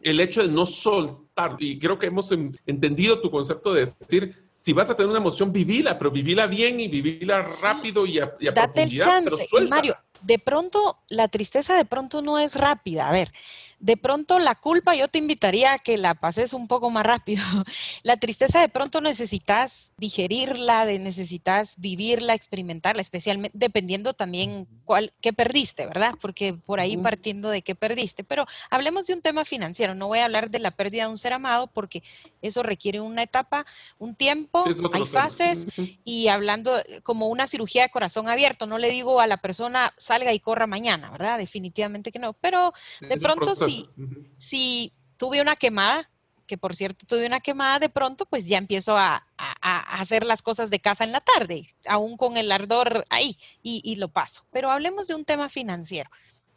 el hecho de no soltar, y creo que hemos entendido tu concepto de decir, si vas a tener una emoción, vivila, pero vivila bien y vivila rápido y a, y profundidad, pero Mario, de pronto, la tristeza de pronto no es rápida. A ver, de pronto la culpa yo te invitaría a que la pases un poco más rápido. La tristeza de pronto necesitas digerirla, de necesitas vivirla, experimentarla, especialmente dependiendo también cuál, qué perdiste, ¿verdad? Porque por ahí partiendo de qué perdiste. Pero hablemos de un tema financiero. No voy a hablar de la pérdida de un ser amado porque eso requiere una etapa, un tiempo, hay fases y hablando como una cirugía de corazón abierto. No le digo a la persona salga y corra mañana, ¿verdad? Definitivamente que no. Pero de pronto si, si tuve una quemada, que por cierto tuve una quemada de pronto, pues ya empiezo a, hacer las cosas de casa en la tarde, aún con el ardor ahí, y, y, lo paso. Pero hablemos de un tema financiero.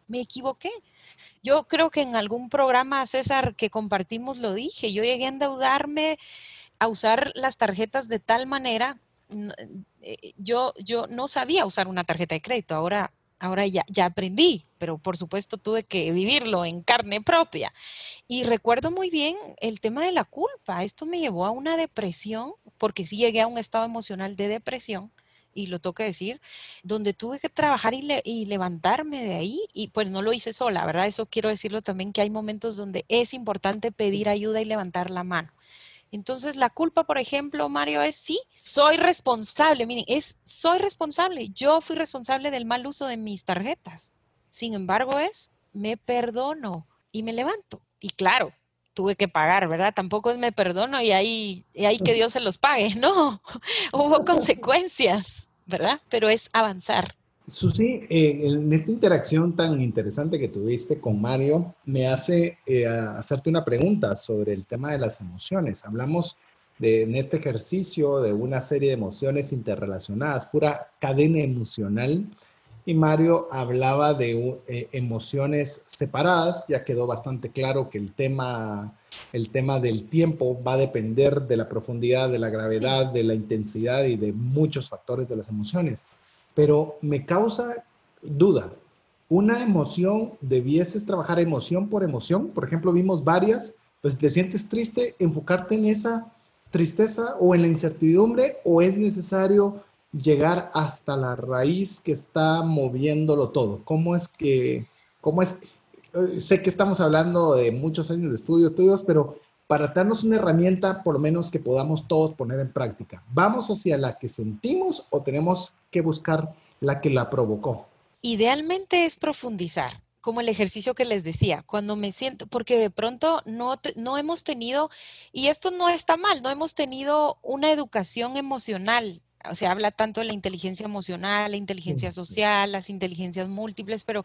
Me equivoqué. Yo creo que en algún programa, César, que compartimos, lo dije. Yo llegué a endeudarme a usar las tarjetas de tal manera eh, yo, yo no sabía usar una tarjeta de crédito, ahora, ahora ya, ya aprendí, pero por supuesto tuve que vivirlo en carne propia. Y recuerdo muy bien el tema de la culpa. Esto me llevó a una depresión, porque sí llegué a un estado emocional de depresión y lo que decir, donde tuve que trabajar y, y, levantarme de ahí, y pues no lo hice sola, ¿verdad? Eso quiero decirlo también, que hay momentos donde es importante pedir ayuda y levantar la mano. Entonces, la culpa, por ejemplo, Mario, es sí, soy responsable. Miren, es soy responsable. Yo fui responsable del mal uso de mis tarjetas. Sin embargo, es me perdono y me levanto. Y claro, tuve que pagar, ¿verdad? Tampoco es me perdono y ahí, y ahí que Dios se los pague. No, hubo consecuencias, ¿verdad? Pero es avanzar. Susi, eh, en esta interacción tan interesante que tuviste con Mario, me hace eh, hacerte una pregunta sobre el tema de las emociones. Hablamos de, en este ejercicio de una serie de emociones interrelacionadas, pura cadena emocional, y Mario hablaba de eh, emociones separadas. Ya quedó bastante claro que el tema, el tema del tiempo va a depender de la profundidad, de la gravedad, de la intensidad y de muchos factores de las emociones pero me causa duda. Una emoción, debieses trabajar emoción por emoción. Por ejemplo, vimos varias, pues te sientes triste, enfocarte en esa tristeza o en la incertidumbre o es necesario llegar hasta la raíz que está moviéndolo todo. ¿Cómo es que, cómo es, eh, sé que estamos hablando de muchos años de estudio tuyos, pero para darnos una herramienta, por lo menos que podamos todos poner en práctica. ¿Vamos hacia la que sentimos o tenemos que buscar la que la provocó? Idealmente es profundizar, como el ejercicio que les decía, cuando me siento, porque de pronto no, no hemos tenido, y esto no está mal, no hemos tenido una educación emocional. O sea, habla tanto de la inteligencia emocional, la inteligencia social, las inteligencias múltiples, pero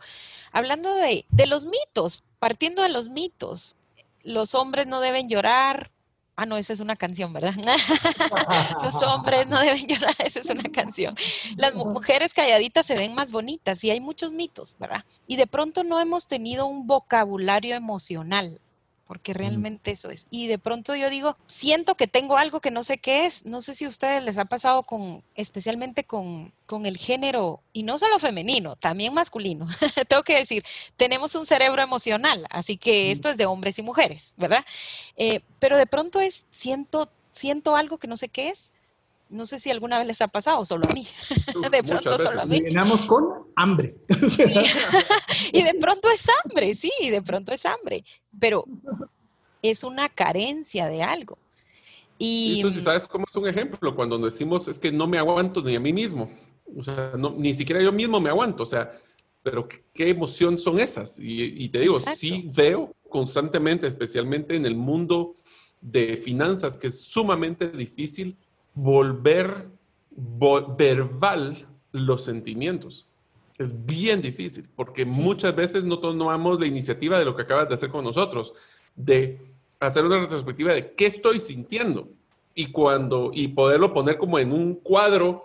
hablando de, de los mitos, partiendo de los mitos, los hombres no deben llorar. Ah, no, esa es una canción, ¿verdad? los hombres no deben llorar, esa es una canción. Las mujeres calladitas se ven más bonitas y hay muchos mitos, ¿verdad? Y de pronto no hemos tenido un vocabulario emocional porque realmente eso es. Y de pronto yo digo, siento que tengo algo que no sé qué es. No sé si a ustedes les ha pasado con, especialmente con, con el género, y no solo femenino, también masculino. Tengo que decir, tenemos un cerebro emocional, así que esto es de hombres y mujeres, ¿verdad? Eh, pero de pronto es, siento, siento algo que no sé qué es no sé si alguna vez les ha pasado, solo a mí. de pronto solo a mí. Llenamos con hambre. y de pronto es hambre, sí, de pronto es hambre. Pero es una carencia de algo. Y eso sí, ¿sabes cómo es un ejemplo? Cuando decimos es que no me aguanto ni a mí mismo. O sea, ni siquiera yo mismo me aguanto. O sea, pero ¿qué, emoción son esas? Y, te digo, sí veo constantemente, especialmente en el mundo de finanzas, que es sumamente difícil volver verbal los sentimientos. Es bien difícil porque muchas veces no tomamos la iniciativa de lo que acabas de hacer con nosotros, de hacer una retrospectiva de qué estoy sintiendo y cuando y poderlo poner como en un cuadro.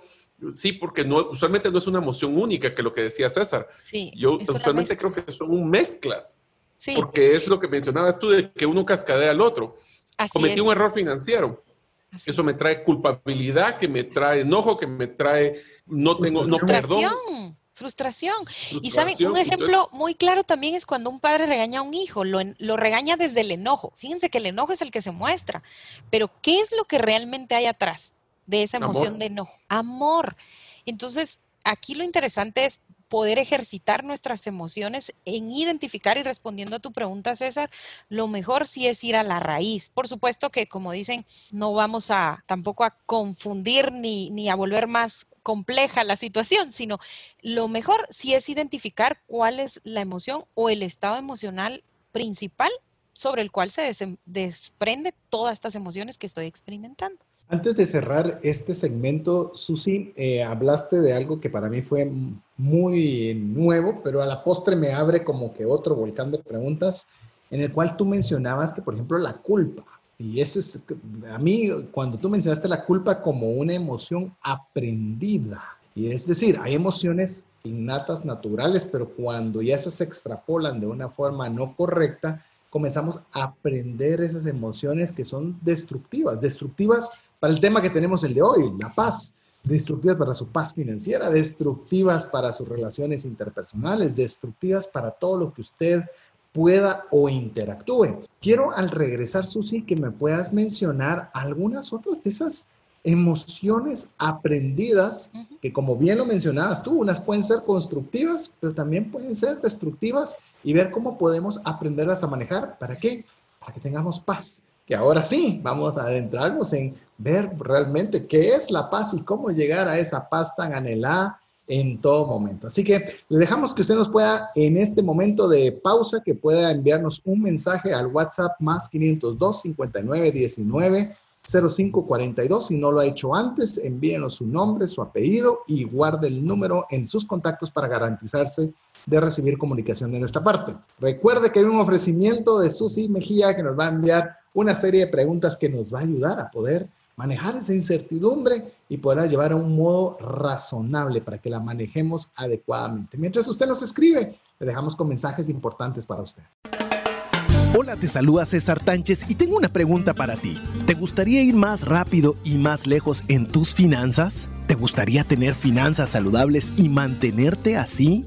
Sí, porque no, usualmente no es una emoción única, que lo que decía César. Yo usualmente creo que son mezclas, porque es lo que mencionabas tú de que uno cascadea al otro. Cometí un error financiero eso me trae culpabilidad, que me trae enojo, que me trae no tengo no perdón. Frustración. Y saben, un ejemplo muy claro también es cuando un padre regaña a un hijo, lo, lo, regaña desde el enojo. Fíjense que el enojo es el que se muestra, pero ¿qué es lo que realmente hay atrás de esa emoción de enojo? Amor. Entonces, aquí lo interesante es poder ejercitar nuestras emociones en identificar y respondiendo a tu pregunta, César, lo mejor sí es ir a la raíz. Por supuesto que, como dicen, no vamos a tampoco a confundir ni, ni a volver más compleja la situación, sino lo mejor sí es identificar cuál es la emoción o el estado emocional principal sobre el cual se desprende todas estas emociones que estoy experimentando. Antes de cerrar este segmento, Susi, eh, hablaste de algo que para mí fue muy nuevo, pero a la postre me abre como que otro volcán de preguntas, en el cual tú mencionabas que, por ejemplo, la culpa. Y eso es, a mí, cuando tú mencionaste la culpa como una emoción aprendida, y es decir, hay emociones innatas, naturales, pero cuando ya se extrapolan de una forma no correcta, comenzamos a aprender esas emociones que son destructivas, destructivas para el tema que tenemos el de hoy, la paz. Destructivas para su paz financiera, destructivas para sus relaciones interpersonales, destructivas para todo lo que usted pueda o interactúe. Quiero al regresar, Susi, que me puedas mencionar algunas otras de esas emociones aprendidas, que como bien lo mencionabas tú, unas pueden ser constructivas, pero también pueden ser destructivas y ver cómo podemos aprenderlas a manejar. ¿Para qué? Para que tengamos paz. Que ahora sí, vamos a adentrarnos en ver realmente qué es la paz y cómo llegar a esa paz tan anhelada en todo momento. Así que le dejamos que usted nos pueda, en este momento de pausa, que pueda enviarnos un mensaje al WhatsApp más 502 59 19 0542. Si no lo ha hecho antes, envíenos su nombre, su apellido y guarde el número en sus contactos para garantizarse de recibir comunicación de nuestra parte. Recuerde que hay un ofrecimiento de Susi Mejía que nos va a enviar una serie de preguntas que nos va a ayudar a poder manejar esa incertidumbre y poderla llevar a un modo razonable para que la manejemos adecuadamente. Mientras usted nos escribe, le dejamos con mensajes importantes para usted. Hola, te saluda César Tánchez y tengo una pregunta para ti. ¿Te gustaría ir más rápido y más lejos en tus finanzas? ¿Te gustaría tener finanzas saludables y mantenerte así?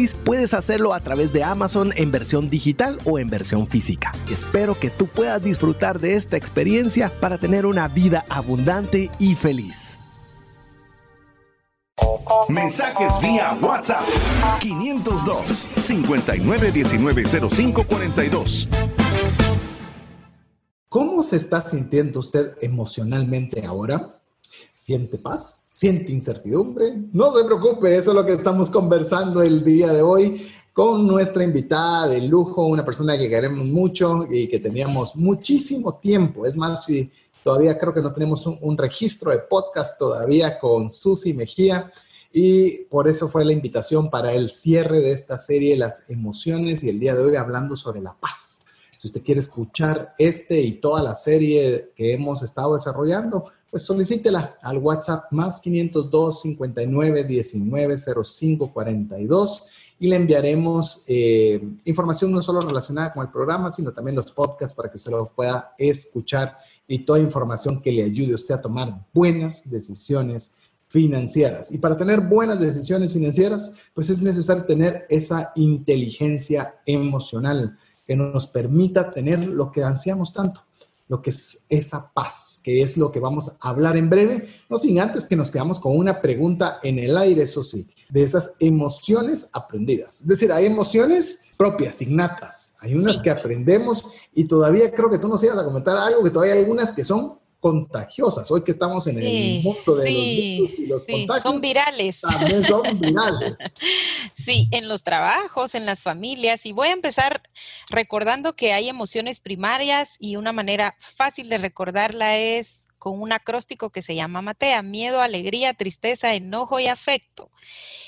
puedes hacerlo a través de Amazon en versión digital o en versión física. Espero que tú puedas disfrutar de esta experiencia para tener una vida abundante y feliz. Mensajes vía WhatsApp 502 59190542. ¿Cómo se está sintiendo usted emocionalmente ahora? ¿Siente paz? ¿Siente incertidumbre? No se preocupe, eso es lo que estamos conversando el día de hoy con nuestra invitada de lujo, una persona que queremos mucho y que teníamos muchísimo tiempo. Es más, si todavía creo que no tenemos un, registro de podcast todavía con Susi Mejía y por eso fue la invitación para el cierre de esta serie, las emociones y el día de hoy hablando sobre la paz. Si usted quiere escuchar este y toda la serie que hemos estado desarrollando, pues solicítela al WhatsApp más 502 59 19 05 42 y le enviaremos eh, información no solo relacionada con el programa, sino también los podcasts para que usted los pueda escuchar y toda información que le ayude a usted a tomar buenas decisiones financieras. Y para tener buenas decisiones financieras, pues es necesario tener esa inteligencia emocional que nos permita tener lo que ansiamos tanto, lo que es esa paz, que es lo que vamos a hablar en breve, no sin antes que nos quedamos con una pregunta en el aire, eso sí, de esas emociones aprendidas. Es decir, hay emociones propias, innatas, hay unas que aprendemos y todavía creo que tú nos ibas a comentar algo, que todavía hay algunas que son contagiosas. Hoy que estamos en el mundo de los virus y los contagios. Son virales. También son virales. sí, en los trabajos, en las familias. Y voy a empezar recordando que hay emociones primarias y una manera fácil de recordarla es con un acróstico que se llama Matea, miedo, alegría, tristeza, enojo y afecto.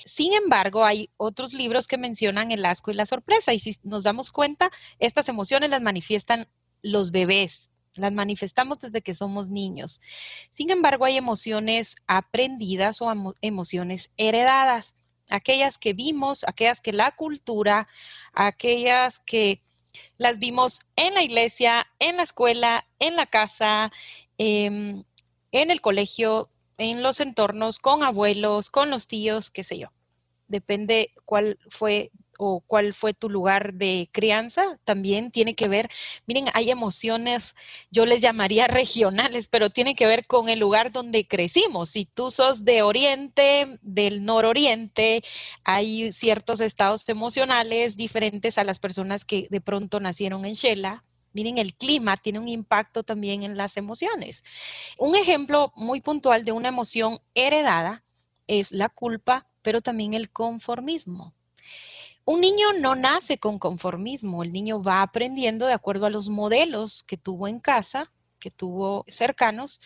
Sin embargo, hay otros libros que mencionan el asco y la sorpresa y si nos damos cuenta, estas emociones las manifiestan los bebés, las manifestamos desde que somos niños. Sin embargo, hay emociones aprendidas o emociones heredadas, aquellas que vimos, aquellas que la cultura, aquellas que las vimos en la iglesia, en la escuela, en la casa, em, en el colegio, en los entornos, con abuelos, con los tíos, qué sé yo. Depende cuál fue o cuál fue tu lugar de crianza, también tiene que ver, miren, hay emociones, yo les llamaría regionales, pero tiene que ver con el lugar donde crecimos. Si tú sos de oriente, del nororiente, hay ciertos estados emocionales diferentes a las personas que de pronto nacieron en Shela, Miren, el clima tiene un impacto también en las emociones. Un ejemplo muy puntual de una emoción heredada es la culpa, pero también el conformismo. Un niño no nace con conformismo, el niño va aprendiendo de acuerdo a los modelos que tuvo en casa que tuvo cercanos,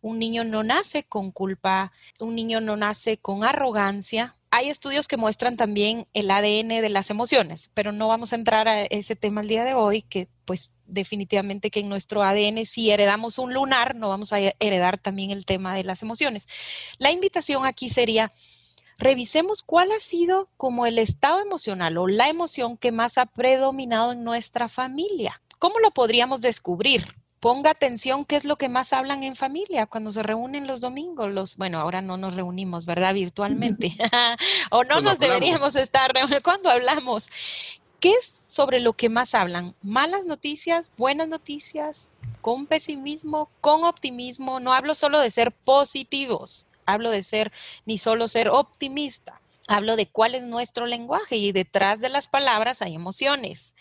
un niño no nace con culpa, un niño no nace con arrogancia. Hay estudios que muestran también el ADN de las emociones, pero no vamos a entrar a ese tema el día de hoy, que pues definitivamente que en nuestro ADN si heredamos un lunar, no vamos a heredar también el tema de las emociones. La invitación aquí sería revisemos cuál ha sido como el estado emocional o la emoción que más ha predominado en nuestra familia. ¿Cómo lo podríamos descubrir? Ponga atención qué es lo que más hablan en familia cuando se reúnen los domingos. Los, bueno, ahora no nos reunimos, ¿verdad? Virtualmente. o no nos deberíamos estar cuando hablamos. ¿Qué es sobre lo que más hablan? ¿Malas noticias? ¿Buenas noticias? ¿Con pesimismo? ¿Con optimismo? No hablo solo de ser positivos hablo de ser ni solo ser optimista, hablo de cuál es nuestro lenguaje y detrás de las palabras hay emociones.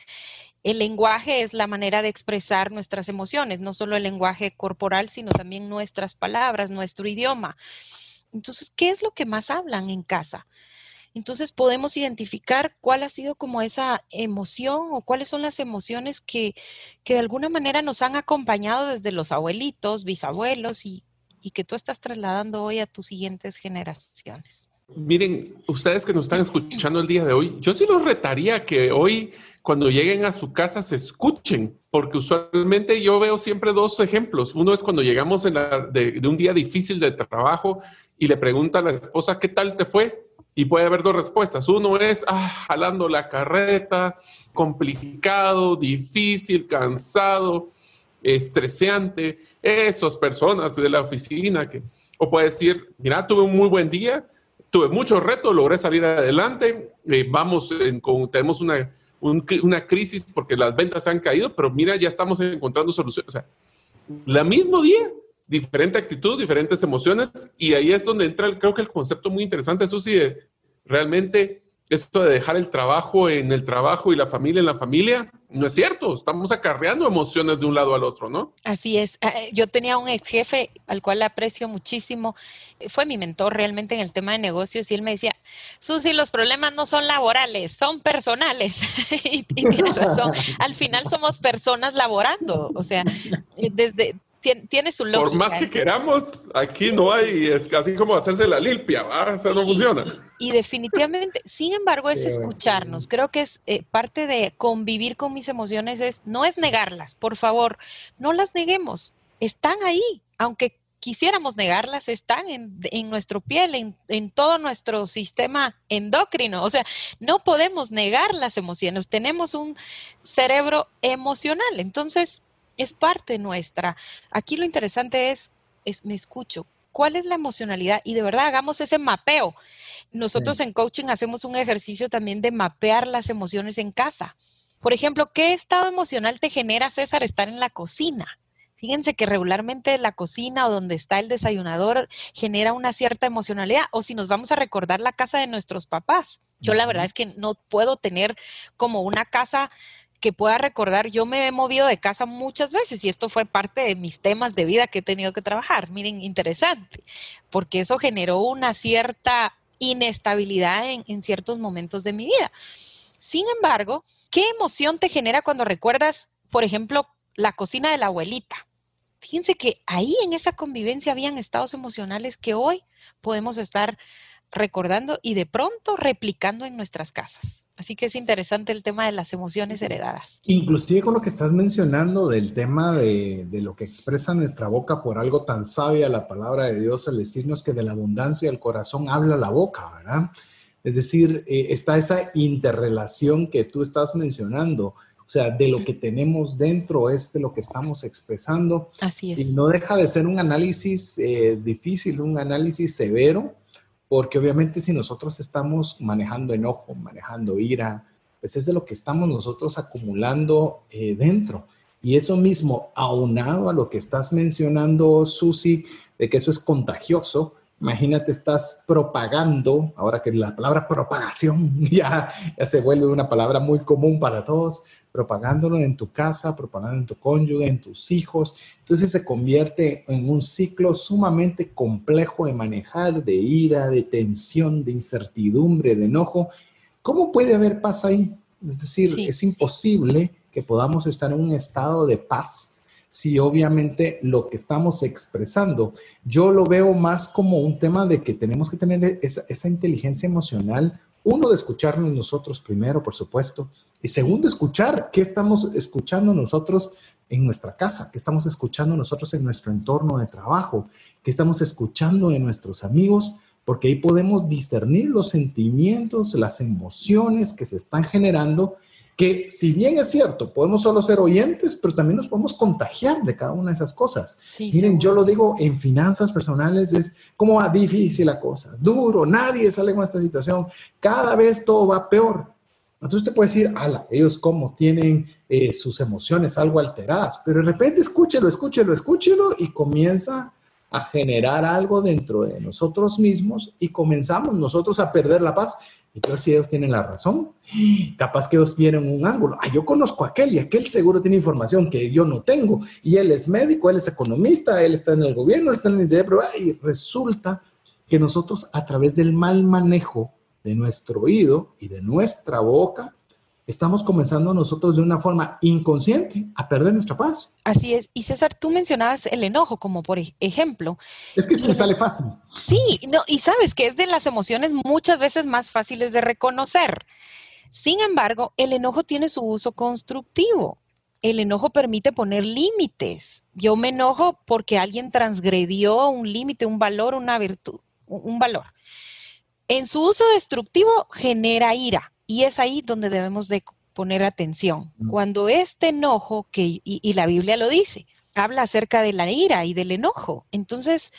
El lenguaje es la manera de expresar nuestras emociones, no solo el lenguaje corporal, sino también nuestras palabras, nuestro idioma. Entonces, ¿qué es lo que más hablan en casa? Entonces podemos identificar cuál ha sido como esa emoción o cuáles son las emociones que, que de alguna manera nos han acompañado desde los abuelitos, bisabuelos y, y que tú estás trasladando hoy a tus siguientes generaciones? Miren, ustedes que nos están escuchando el día de hoy, yo sí los retaría que hoy cuando lleguen a su casa se escuchen, porque usualmente yo veo siempre dos ejemplos. Uno es cuando llegamos de, un día difícil de trabajo y le pregunta a la esposa, ¿qué tal te fue? Y puede haber dos respuestas. Uno es, ah, jalando la carreta, complicado, difícil, cansado, estresante esas personas de la oficina que, o puede decir, mira, tuve un muy buen día, tuve muchos retos, logré salir adelante, eh, vamos, con, tenemos una, una crisis porque las ventas han caído, pero mira, ya estamos encontrando soluciones. O sea, la mismo día, diferente actitud, diferentes emociones, y ahí es donde entra, creo que el concepto muy interesante, de realmente esto de dejar el trabajo en el trabajo y la familia en la familia, no es cierto, estamos acarreando emociones de un lado al otro, ¿no? Así es. Ah, eh, yo tenía un ex jefe al cual aprecio muchísimo, fue mi mentor realmente en el tema de negocios y él me decía, Susi, los problemas no son laborales, son personales. y, tiene razón, al final somos personas laborando, o sea, eh, tiene, su lógica. Por más que queramos, aquí no hay, es casi como hacerse la limpia, ¿va? O sea, no funciona. Y definitivamente, sin embargo, es escucharnos. Creo que es eh, parte de convivir con mis emociones, es no es negarlas, por favor, no las neguemos. Están ahí, aunque quisiéramos negarlas, están en, en nuestro piel, en, en, todo nuestro sistema endocrino. O sea, no podemos negar las emociones. Tenemos un cerebro emocional. Entonces, es parte nuestra. Aquí lo interesante es, es me escucho, cuál es la emocionalidad y de verdad hagamos ese mapeo. Nosotros en coaching hacemos un ejercicio también de mapear las emociones en casa. Por ejemplo, ¿qué estado emocional te genera, César, estar en la cocina? Fíjense que regularmente la cocina o donde está el desayunador genera una cierta emocionalidad. O si nos vamos a recordar la casa de nuestros papás. Yo la verdad es que no puedo tener como una casa que pueda recordar, yo me he movido de casa muchas veces y esto fue parte de mis temas de vida que he tenido que trabajar. Miren, interesante, porque eso generó una cierta inestabilidad en, en ciertos momentos de mi vida. Sin embargo, ¿qué emoción te genera cuando recuerdas, por ejemplo, la cocina de la abuelita? Fíjense que ahí en esa convivencia habían estados emocionales que hoy podemos estar recordando y de pronto replicando en nuestras casas. Así que es interesante el tema de las emociones heredadas. Inclusive con lo que estás mencionando del tema de, lo que expresa nuestra boca por algo tan sabia la palabra de Dios al decirnos que de la abundancia del corazón habla la boca, ¿verdad? Es decir, eh, está esa interrelación que tú estás mencionando. O sea, de lo que tenemos dentro es de lo que estamos expresando. Así es. Y no deja de ser un análisis eh, difícil, un análisis severo, porque obviamente si nosotros estamos manejando enojo, manejando ira, pues es de lo que estamos nosotros acumulando eh, dentro. Y eso mismo, aunado a lo que estás mencionando, Susi, de que eso es contagioso, imagínate, estás propagando, ahora que la palabra propagación ya, ya se vuelve una palabra muy común para todos, propagándolo en tu casa, propagando en tu cónyuge, en tus hijos. Entonces se convierte en un ciclo sumamente complejo de manejar, de ira, de tensión, de incertidumbre, de enojo. ¿Cómo puede haber paz ahí? Es decir, es imposible que podamos estar en un estado de paz si obviamente lo que estamos expresando, yo lo veo más como un tema de que tenemos que tener esa, esa inteligencia emocional, uno de escucharnos nosotros primero, por supuesto, y segundo, escuchar qué estamos escuchando nosotros en nuestra casa, qué estamos escuchando nosotros en nuestro entorno de trabajo, qué estamos escuchando en nuestros amigos, porque ahí podemos discernir los sentimientos, las emociones que se están generando que si bien es cierto, podemos solo ser oyentes, pero también nos podemos contagiar de cada una de esas cosas. Miren, yo lo digo en finanzas personales, es como va difícil la cosa, duro, nadie sale con esta situación, cada vez todo va peor. Entonces te puede decir, ala, ellos como tienen eh, sus emociones algo alteradas, pero de repente escúchelo, escúchelo, escúchelo y comienza a generar algo dentro de nosotros mismos y comenzamos nosotros a perder la paz entonces, si ellos tienen la razón, capaz que ellos vienen un ángulo. Ah, yo conozco a aquel y aquel seguro tiene información que yo no tengo. Y él es médico, él es economista, él está en el gobierno, él está en el de y resulta que nosotros a través del mal manejo de nuestro oído y de nuestra boca, estamos comenzando nosotros de una forma inconsciente a perder nuestra paz. Así es. Y César, tú mencionabas el enojo como por ejemplo. Es que se me sale fácil. Sí, no, y sabes que es de las emociones muchas veces más fáciles de reconocer. Sin embargo, el enojo tiene su uso constructivo. El enojo permite poner límites. Yo me enojo porque alguien transgredió un límite, un valor, una virtud, un valor. En su uso destructivo genera ira y es ahí donde debemos de poner atención. Cuando este enojo, que, y, la Biblia lo dice, habla acerca de la ira y del enojo. Entonces,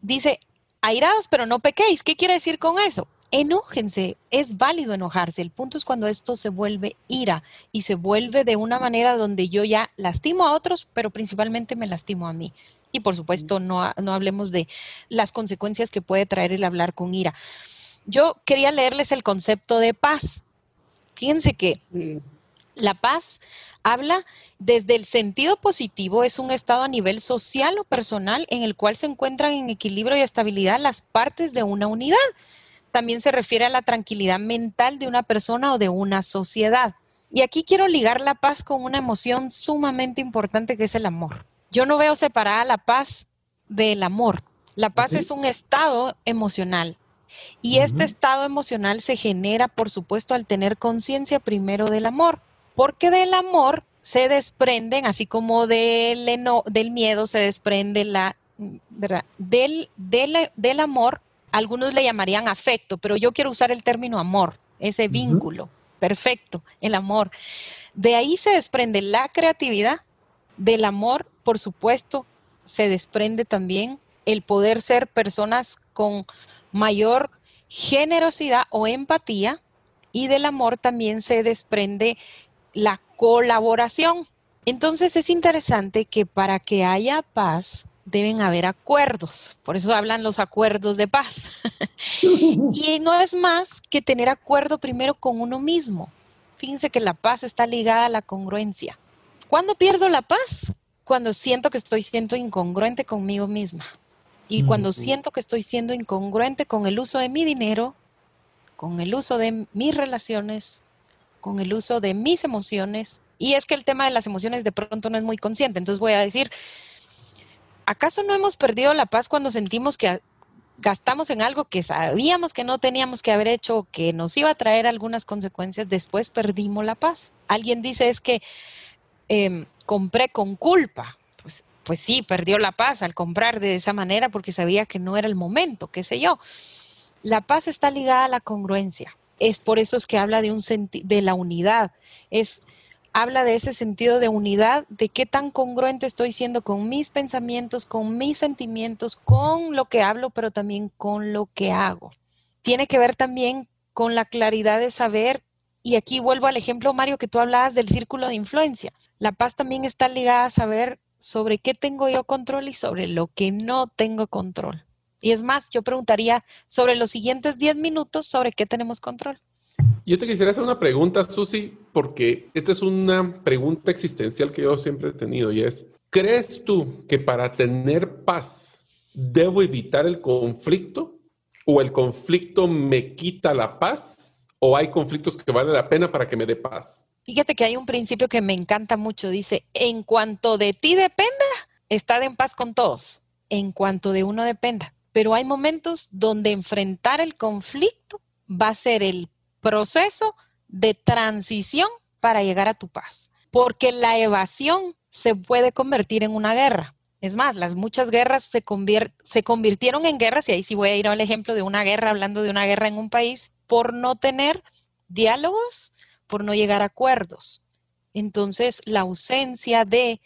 dice, airados, pero no pequéis. ¿Qué quiere decir con eso? Enójense, es válido enojarse. El punto es cuando esto se vuelve ira y se vuelve de una manera donde yo ya lastimo a otros, pero principalmente me lastimo a mí. Y por supuesto, no, no hablemos de las consecuencias que puede traer el hablar con ira. Yo quería leerles el concepto de paz. Fíjense que la paz habla desde el sentido positivo, es un estado a nivel social o personal en el cual se encuentran en equilibrio y estabilidad las partes de una unidad. También se refiere a la tranquilidad mental de una persona o de una sociedad. Y aquí quiero ligar la paz con una emoción sumamente importante que es el amor. Yo no veo separada la paz del amor. La paz es un estado emocional y este estado emocional se genera, por supuesto, al tener conciencia primero del amor, porque del amor se desprenden, así como del, del miedo se desprende la, ¿verdad? Del, del, amor, algunos le llamarían afecto, pero yo quiero usar el término amor, ese vínculo, perfecto, el amor. De ahí se desprende la creatividad, del amor, por supuesto, se desprende también el poder ser personas con mayor generosidad o empatía y del amor también se desprende la colaboración. Entonces es interesante que para que haya paz deben haber acuerdos, por eso hablan los acuerdos de paz. y no es más que tener acuerdo primero con uno mismo. Fíjense que la paz está ligada a la congruencia. ¿Cuándo pierdo la paz? Cuando siento que estoy siendo incongruente conmigo misma. Y cuando siento que estoy siendo incongruente con el uso de mi dinero, con el uso de mis relaciones, con el uso de mis emociones, y es que el tema de las emociones de pronto no es muy consciente, entonces voy a decir, ¿acaso no hemos perdido la paz cuando sentimos que gastamos en algo que sabíamos que no teníamos que haber hecho, que nos iba a traer algunas consecuencias, después perdimos la paz? Alguien dice es que em, compré con culpa pues sí, perdió la paz al comprar de esa manera porque sabía que no era el momento, qué sé yo. La paz está ligada a la congruencia. Es por eso es que habla de un de la unidad. Es habla de ese sentido de unidad, de qué tan congruente estoy siendo con mis pensamientos, con mis sentimientos, con lo que hablo, pero también con lo que hago. Tiene que ver también con la claridad de saber y aquí vuelvo al ejemplo, Mario, que tú hablabas del círculo de influencia. La paz también está ligada a saber sobre qué tengo yo control y sobre lo que no tengo control. Y es más, yo preguntaría sobre los siguientes 10 minutos sobre qué tenemos control. Yo te quisiera hacer una pregunta, Susi, porque esta es una pregunta existencial que yo siempre he tenido y es, ¿crees tú que para tener paz debo evitar el conflicto o el conflicto me quita la paz o hay conflictos que vale la pena para que me dé paz? Fíjate que hay un principio que me encanta mucho. Dice, en cuanto de ti dependa, estad en paz con todos. En cuanto de uno dependa. Pero hay momentos donde enfrentar el conflicto va a ser el proceso de transición para llegar a tu paz. Porque la evasión se puede convertir en una guerra. Es más, las muchas guerras se, se convirtieron en guerras, y ahí sí voy a ir al ejemplo de una guerra, hablando de una guerra en un país, por no tener diálogos, por no llegar a acuerdos. Entonces, la ausencia de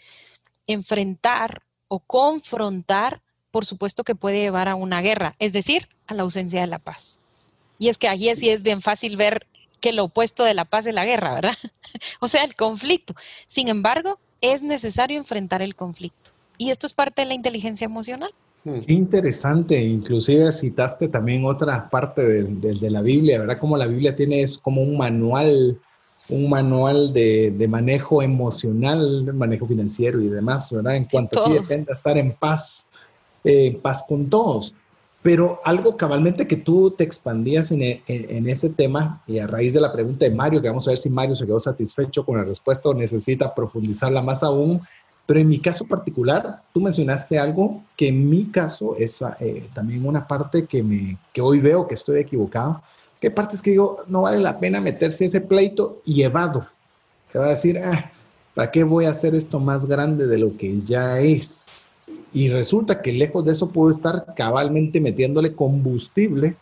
enfrentar o confrontar, por supuesto que puede llevar a una guerra, es decir, a la ausencia de la paz. Y es que allí sí es bien fácil ver que lo opuesto de la paz es la guerra, ¿verdad? o sea, el conflicto. Sin embargo, es necesario enfrentar el conflicto. Y esto es parte de la inteligencia emocional. Hmm. Qué interesante, inclusive citaste también otra parte de, la Biblia, ¿verdad? Como la Biblia tiene es como un manual, un manual de, manejo emocional, manejo financiero y demás, ¿verdad? En cuanto a ti depende estar en paz, eh, paz con todos. Pero algo cabalmente que tú te expandías en, en, ese tema y a raíz de la pregunta de Mario, que vamos a ver si Mario se quedó satisfecho con la respuesta o necesita profundizarla más aún, pero en mi caso particular, tú mencionaste algo que en mi caso es eh, también una parte que, me, que hoy veo que estoy equivocado. ¿Qué parte es que digo, no vale la pena meterse ese pleito y? Te va a decir, ah, ¿para qué voy a hacer esto más grande de lo que ya es? Y resulta que lejos de eso puedo estar cabalmente metiéndole combustible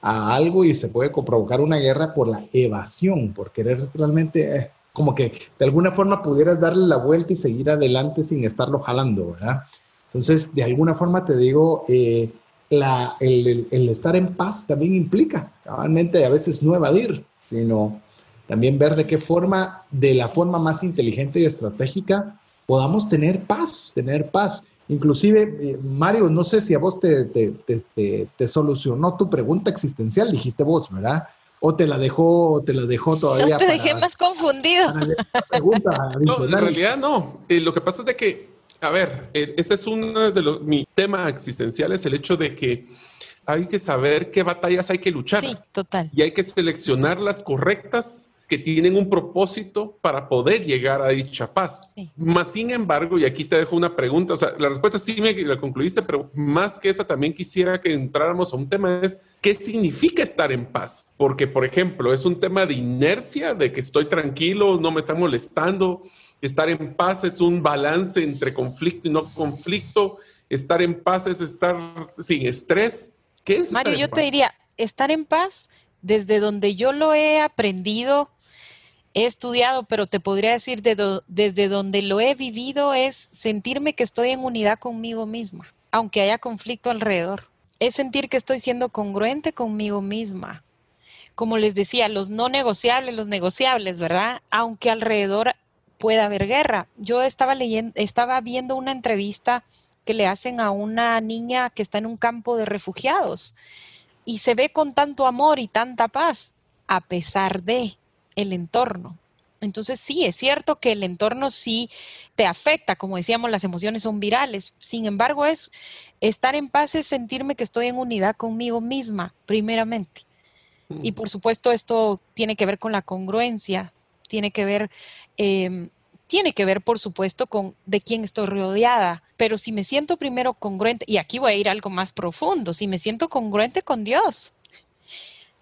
a algo y se puede provocar una guerra por la evasión, por querer realmente... Eh, como que de alguna forma pudieras darle la vuelta y seguir adelante sin estarlo jalando, ¿verdad? Entonces, de alguna forma te digo, eh, la, el, el, estar en paz también implica, cabalmente, a veces no evadir, sino también ver de qué forma, de la forma más inteligente y estratégica, podamos tener paz, tener paz. Inclusive, eh, Mario, no sé si a vos te, te, te, te, solucionó tu pregunta existencial, dijiste vos, ¿verdad? o te la dejó, te la dejó todavía. No te dejé más confundido. no, en realidad no. Eh, lo que pasa es de que, a ver, eh, ese es uno de los, mi tema existencial, es el hecho de que hay que saber qué batallas hay que luchar. Sí, total. Y hay que seleccionar las correctas que tienen un propósito para poder llegar a dicha paz. Más sin embargo, y aquí te dejo una pregunta, o sea, la respuesta sí me la concluiste, pero más que esa también quisiera que entráramos a un tema es, ¿qué significa estar en paz? Porque, por ejemplo, es un tema de inercia, de que estoy tranquilo, no me están molestando, estar en paz es un balance entre conflicto y no conflicto, estar en paz es estar sin estrés. ¿Qué es? Mario, yo te diría, estar en paz desde donde yo lo he aprendido he estudiado, pero te podría decir desde donde lo he vivido es sentirme que estoy en unidad conmigo misma, aunque haya conflicto alrededor. Es sentir que estoy siendo congruente conmigo misma. Como les decía, los no negociables, los negociables, ¿verdad? Aunque alrededor pueda haber guerra. Yo estaba leyendo, estaba viendo una entrevista que le hacen a una niña que está en un campo de refugiados y se ve con tanto amor y tanta paz, a pesar de el entorno. Entonces sí, es cierto que el entorno sí te afecta, como decíamos, las emociones son virales. Sin embargo, es estar en paz es sentirme que estoy en unidad conmigo misma, primeramente. Y por supuesto, esto tiene que ver con la congruencia, tiene que ver, em, tiene que ver, por supuesto, con de quién estoy rodeada. Pero si me siento primero congruente, y aquí voy a ir algo más profundo, si me siento congruente con Dios,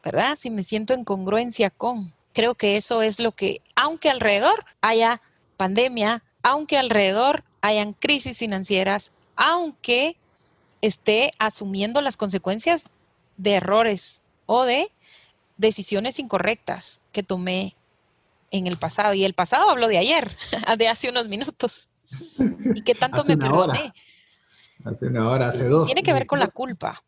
¿verdad? Si me siento en congruencia con, Creo que eso es lo que, aunque alrededor haya pandemia, aunque alrededor hayan crisis financieras, aunque esté asumiendo las consecuencias de errores o de decisiones incorrectas que tomé en el pasado. Y el pasado hablo de ayer, de hace unos minutos. ¿Y qué tanto me perdoné? Hace una hora, hace dos. Tiene que ver con la culpa.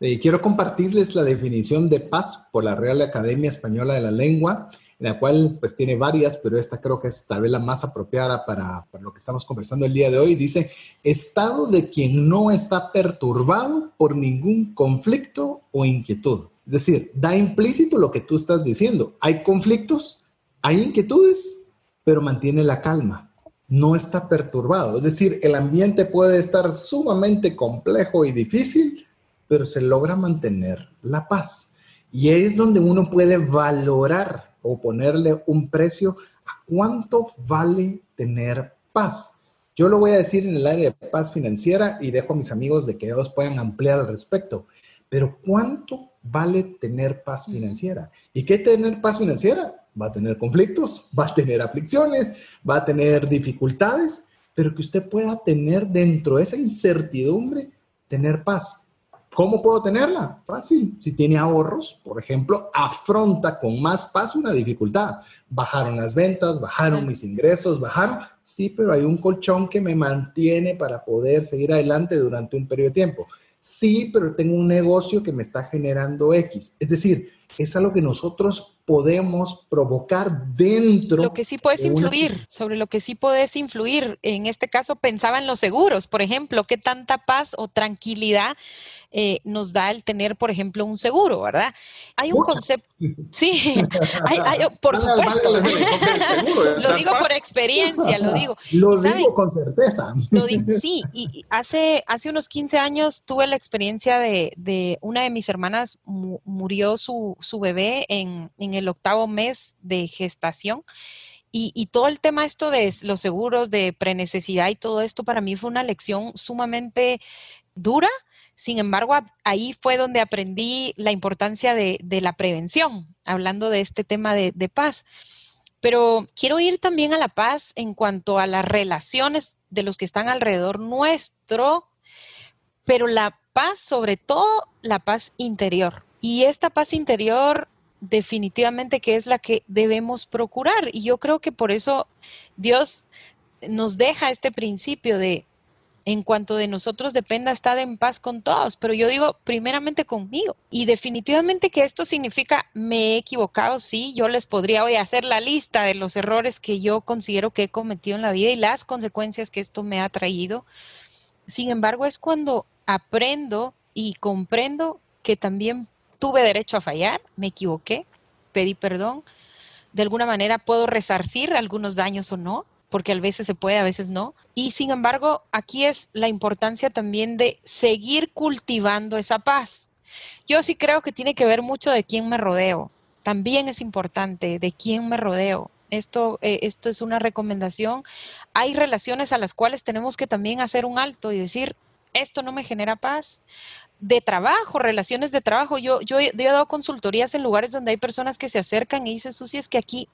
Eh, quiero compartirles la definición de paz por la Real Academia Española de la Lengua, en la cual pues tiene varias, pero esta creo que es tal vez la más apropiada para, para, lo que estamos conversando el día de hoy. Dice, estado de quien no está perturbado por ningún conflicto o inquietud. Es decir, da implícito lo que tú estás diciendo. Hay conflictos, hay inquietudes, pero mantiene la calma. No está perturbado. Es decir, el ambiente puede estar sumamente complejo y difícil, pero se logra mantener la paz. Y es donde uno puede valorar o ponerle un precio ¿Cuánto vale tener paz? Yo lo voy a decir en el área de paz financiera y dejo a mis amigos de que ellos puedan ampliar al respecto. Pero ¿cuánto vale tener paz financiera? ¿Y qué tener paz financiera? Va a tener conflictos, va a tener aflicciones, va a tener dificultades, pero que usted pueda tener dentro de esa incertidumbre, tener paz. ¿Cómo puedo tenerla? Fácil. Si tiene ahorros, por ejemplo, afronta con más paz una dificultad. Bajaron las ventas, bajaron mis ingresos, bajaron. Sí, pero hay un colchón que me mantiene para poder seguir adelante durante un periodo de tiempo. Sí, pero tengo un negocio que me está generando X. Es decir, es algo que nosotros podemos provocar dentro. Lo que sí puedes influir, sobre lo que sí puedes influir. En este caso pensaba en los seguros, por ejemplo, qué tanta paz o tranquilidad eh, nos da el tener, por ejemplo, un seguro, ¿verdad? Hay un concepto, sí, por supuesto, lo digo por experiencia, lo digo. Lo digo con certeza. sí, y hace, hace unos 15 años tuve la experiencia de, una de mis hermanas, murió su, bebé en, el octavo mes de gestación. Y, todo el tema esto de los seguros de prenecesidad y todo esto para mí fue una lección sumamente dura, sin embargo, ahí fue donde aprendí la importancia de, la prevención, hablando de este tema de, paz. Pero quiero ir también a la paz en cuanto a las relaciones de los que están alrededor nuestro, pero la paz, sobre todo la paz interior. Y esta paz interior definitivamente que es la que debemos procurar. Y yo creo que por eso Dios nos deja este principio de en cuanto de nosotros dependa, estar en paz con todos, pero yo digo primeramente conmigo. Y definitivamente que esto significa, me he equivocado, sí, yo les podría hoy hacer la lista de los errores que yo considero que he cometido en la vida y las consecuencias que esto me ha traído. Sin embargo, es cuando aprendo y comprendo que también tuve derecho a fallar, me equivoqué, pedí perdón, de alguna manera puedo resarcir algunos daños o no, porque a veces se puede, a veces no. Y sin embargo, aquí es la importancia también de seguir cultivando esa paz. Yo sí creo que tiene que ver mucho de quién me rodeo. También es importante de quién me rodeo. Esto, eh, esto es una recomendación. Hay relaciones a las cuales tenemos que también hacer un alto y decir, esto no me genera paz de trabajo, relaciones de trabajo. Yo, yo, he, dado consultorías en lugares donde hay personas que se acercan y dicen, Susi, es que aquí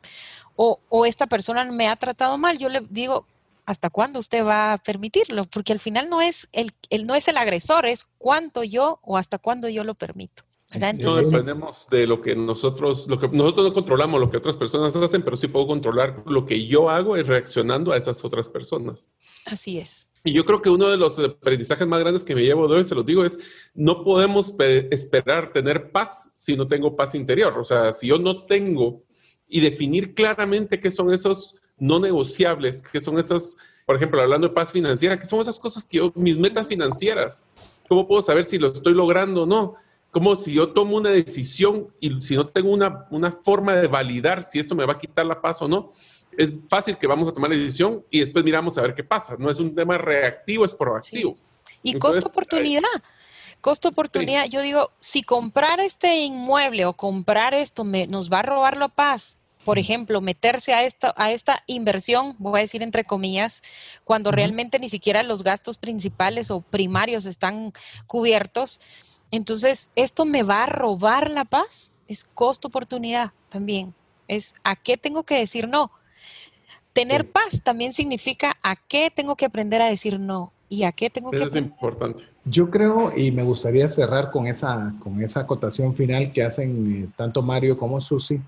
o, esta persona me ha tratado mal. Yo le digo, ¿hasta cuándo usted va a permitirlo? Porque al final no es el, no es el agresor, es cuánto yo o hasta cuándo yo lo permito. Entonces, no dependemos de lo que nosotros, lo que nosotros no controlamos lo que otras personas hacen, pero sí puedo controlar lo que yo hago y reaccionando a esas otras personas. Así es. Y yo creo que uno de los aprendizajes más grandes que me llevo de hoy, se lo digo, es no podemos esperar tener paz si no tengo paz interior. O sea, si yo no tengo y definir claramente qué son esos no negociables, qué son esas, por ejemplo, hablando de paz financiera, qué son esas cosas que yo, mis metas financieras, ¿cómo puedo saber si lo estoy logrando o no? Como si yo tomo una decisión y si no tengo una, una forma de validar si esto me va a quitar la paz o no, es fácil que vamos a tomar la decisión y después miramos a ver qué pasa. No es un tema reactivo, es proactivo. Y costo-oportunidad. Costo-oportunidad. Yo digo, si comprar este inmueble o comprar esto me, nos va a robar la paz, por ejemplo, meterse a esta, a esta inversión, voy a decir entre comillas, cuando realmente ni siquiera los gastos principales o primarios están cubiertos, entonces, ¿esto me va a robar la paz? Es costo-oportunidad también. Es a qué tengo que decir no. Tener paz también significa a qué tengo que aprender a decir no y a qué tengo Eso que... es importante. Yo creo, y me gustaría cerrar con esa, con esa acotación final que hacen eh, tanto Mario como Susi,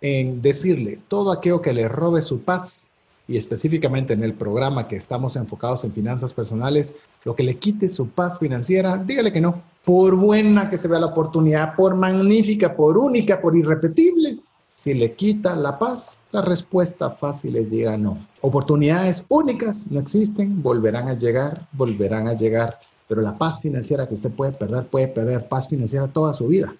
en decirle, todo aquello que le robe su paz, y específicamente en el programa que estamos enfocados en finanzas personales, lo que le quite su paz financiera, dígale que no. Por buena que se vea la oportunidad, por magnífica, por única, por irrepetible, si le quita la paz, la respuesta fácil es diga no. Oportunidades únicas no existen, volverán a llegar, volverán a llegar. Pero la paz financiera que usted puede perder, puede perder paz financiera toda su vida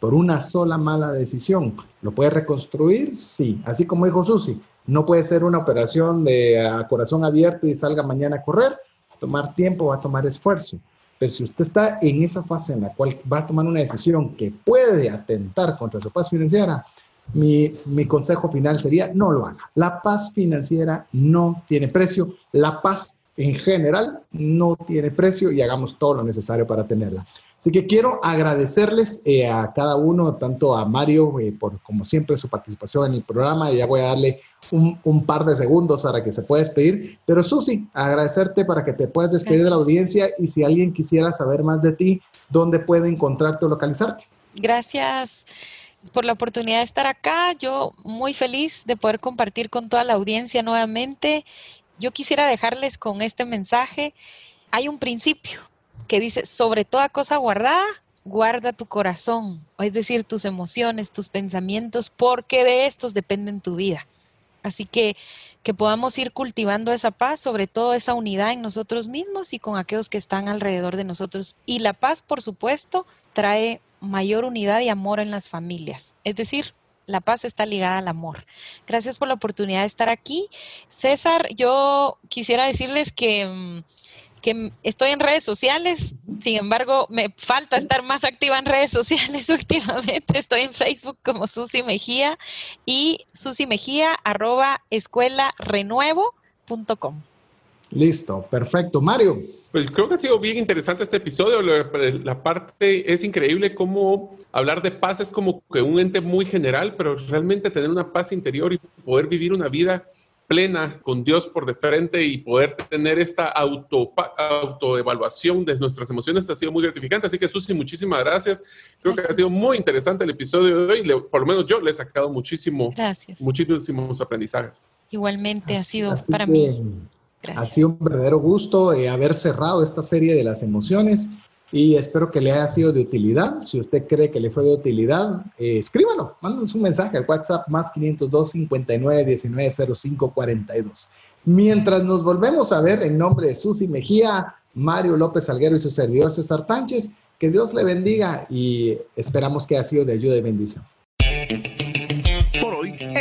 por una sola mala decisión. ¿Lo puede reconstruir? Sí. Así como dijo Susi, no puede ser una operación de corazón abierto y salga mañana a correr. A tomar tiempo, va a tomar esfuerzo. Pero si usted está en esa fase en la cual va a tomar una decisión que puede atentar contra su paz financiera, mi, mi, consejo final sería, no lo haga. La paz financiera no tiene precio. La paz en general no tiene precio y hagamos todo lo necesario para tenerla. Así que quiero agradecerles eh, a cada uno, tanto a Mario eh, por, como siempre, su participación en el programa. Ya voy a darle un, un, par de segundos para que se pueda despedir. Pero Susi, agradecerte para que te puedas despedir de la audiencia y si alguien quisiera saber más de ti, ¿dónde puede encontrarte o localizarte? Gracias por la oportunidad de estar acá. Yo muy feliz de poder compartir con toda la audiencia nuevamente. Yo quisiera dejarles con este mensaje. Hay un principio que dice, sobre toda cosa guardada, guarda tu corazón, es decir, tus emociones, tus pensamientos, porque de estos dependen tu vida. Así que que podamos ir cultivando esa paz, sobre todo esa unidad en nosotros mismos y con aquellos que están alrededor de nosotros. Y la paz, por supuesto, trae mayor unidad y amor en las familias. Es decir, la paz está ligada al amor. Gracias por la oportunidad de estar aquí. César, yo quisiera decirles que... Mm, que estoy en redes sociales, sin embargo, me falta estar más activa en redes sociales últimamente. Estoy en Facebook como Susi Mejía y Susi Mejía arroba escuela renuevo.com. Listo, perfecto. Mario. Pues creo que ha sido bien interesante este episodio. La, parte es increíble cómo hablar de paz es como que un ente muy general, pero realmente tener una paz interior y poder vivir una vida plena con Dios por de frente y poder tener esta auto, autoevaluación de nuestras emociones ha sido muy gratificante. Así que Susi, muchísimas gracias. Creo que ha sido muy interesante el episodio de hoy. por lo menos yo le he sacado muchísimo, muchísimos aprendizajes. Igualmente ha sido para mí. Ha sido un verdadero gusto eh, haber cerrado esta serie de las emociones y espero que le haya sido de utilidad. Si usted cree que le fue de utilidad, eh, escríbalo, mándanos un mensaje al WhatsApp más 502 59 19 05 42. Mientras nos volvemos a ver en nombre de Susi Mejía, Mario López Alguero y su servidor César Tánchez, que Dios le bendiga y esperamos que haya sido de ayuda y bendición.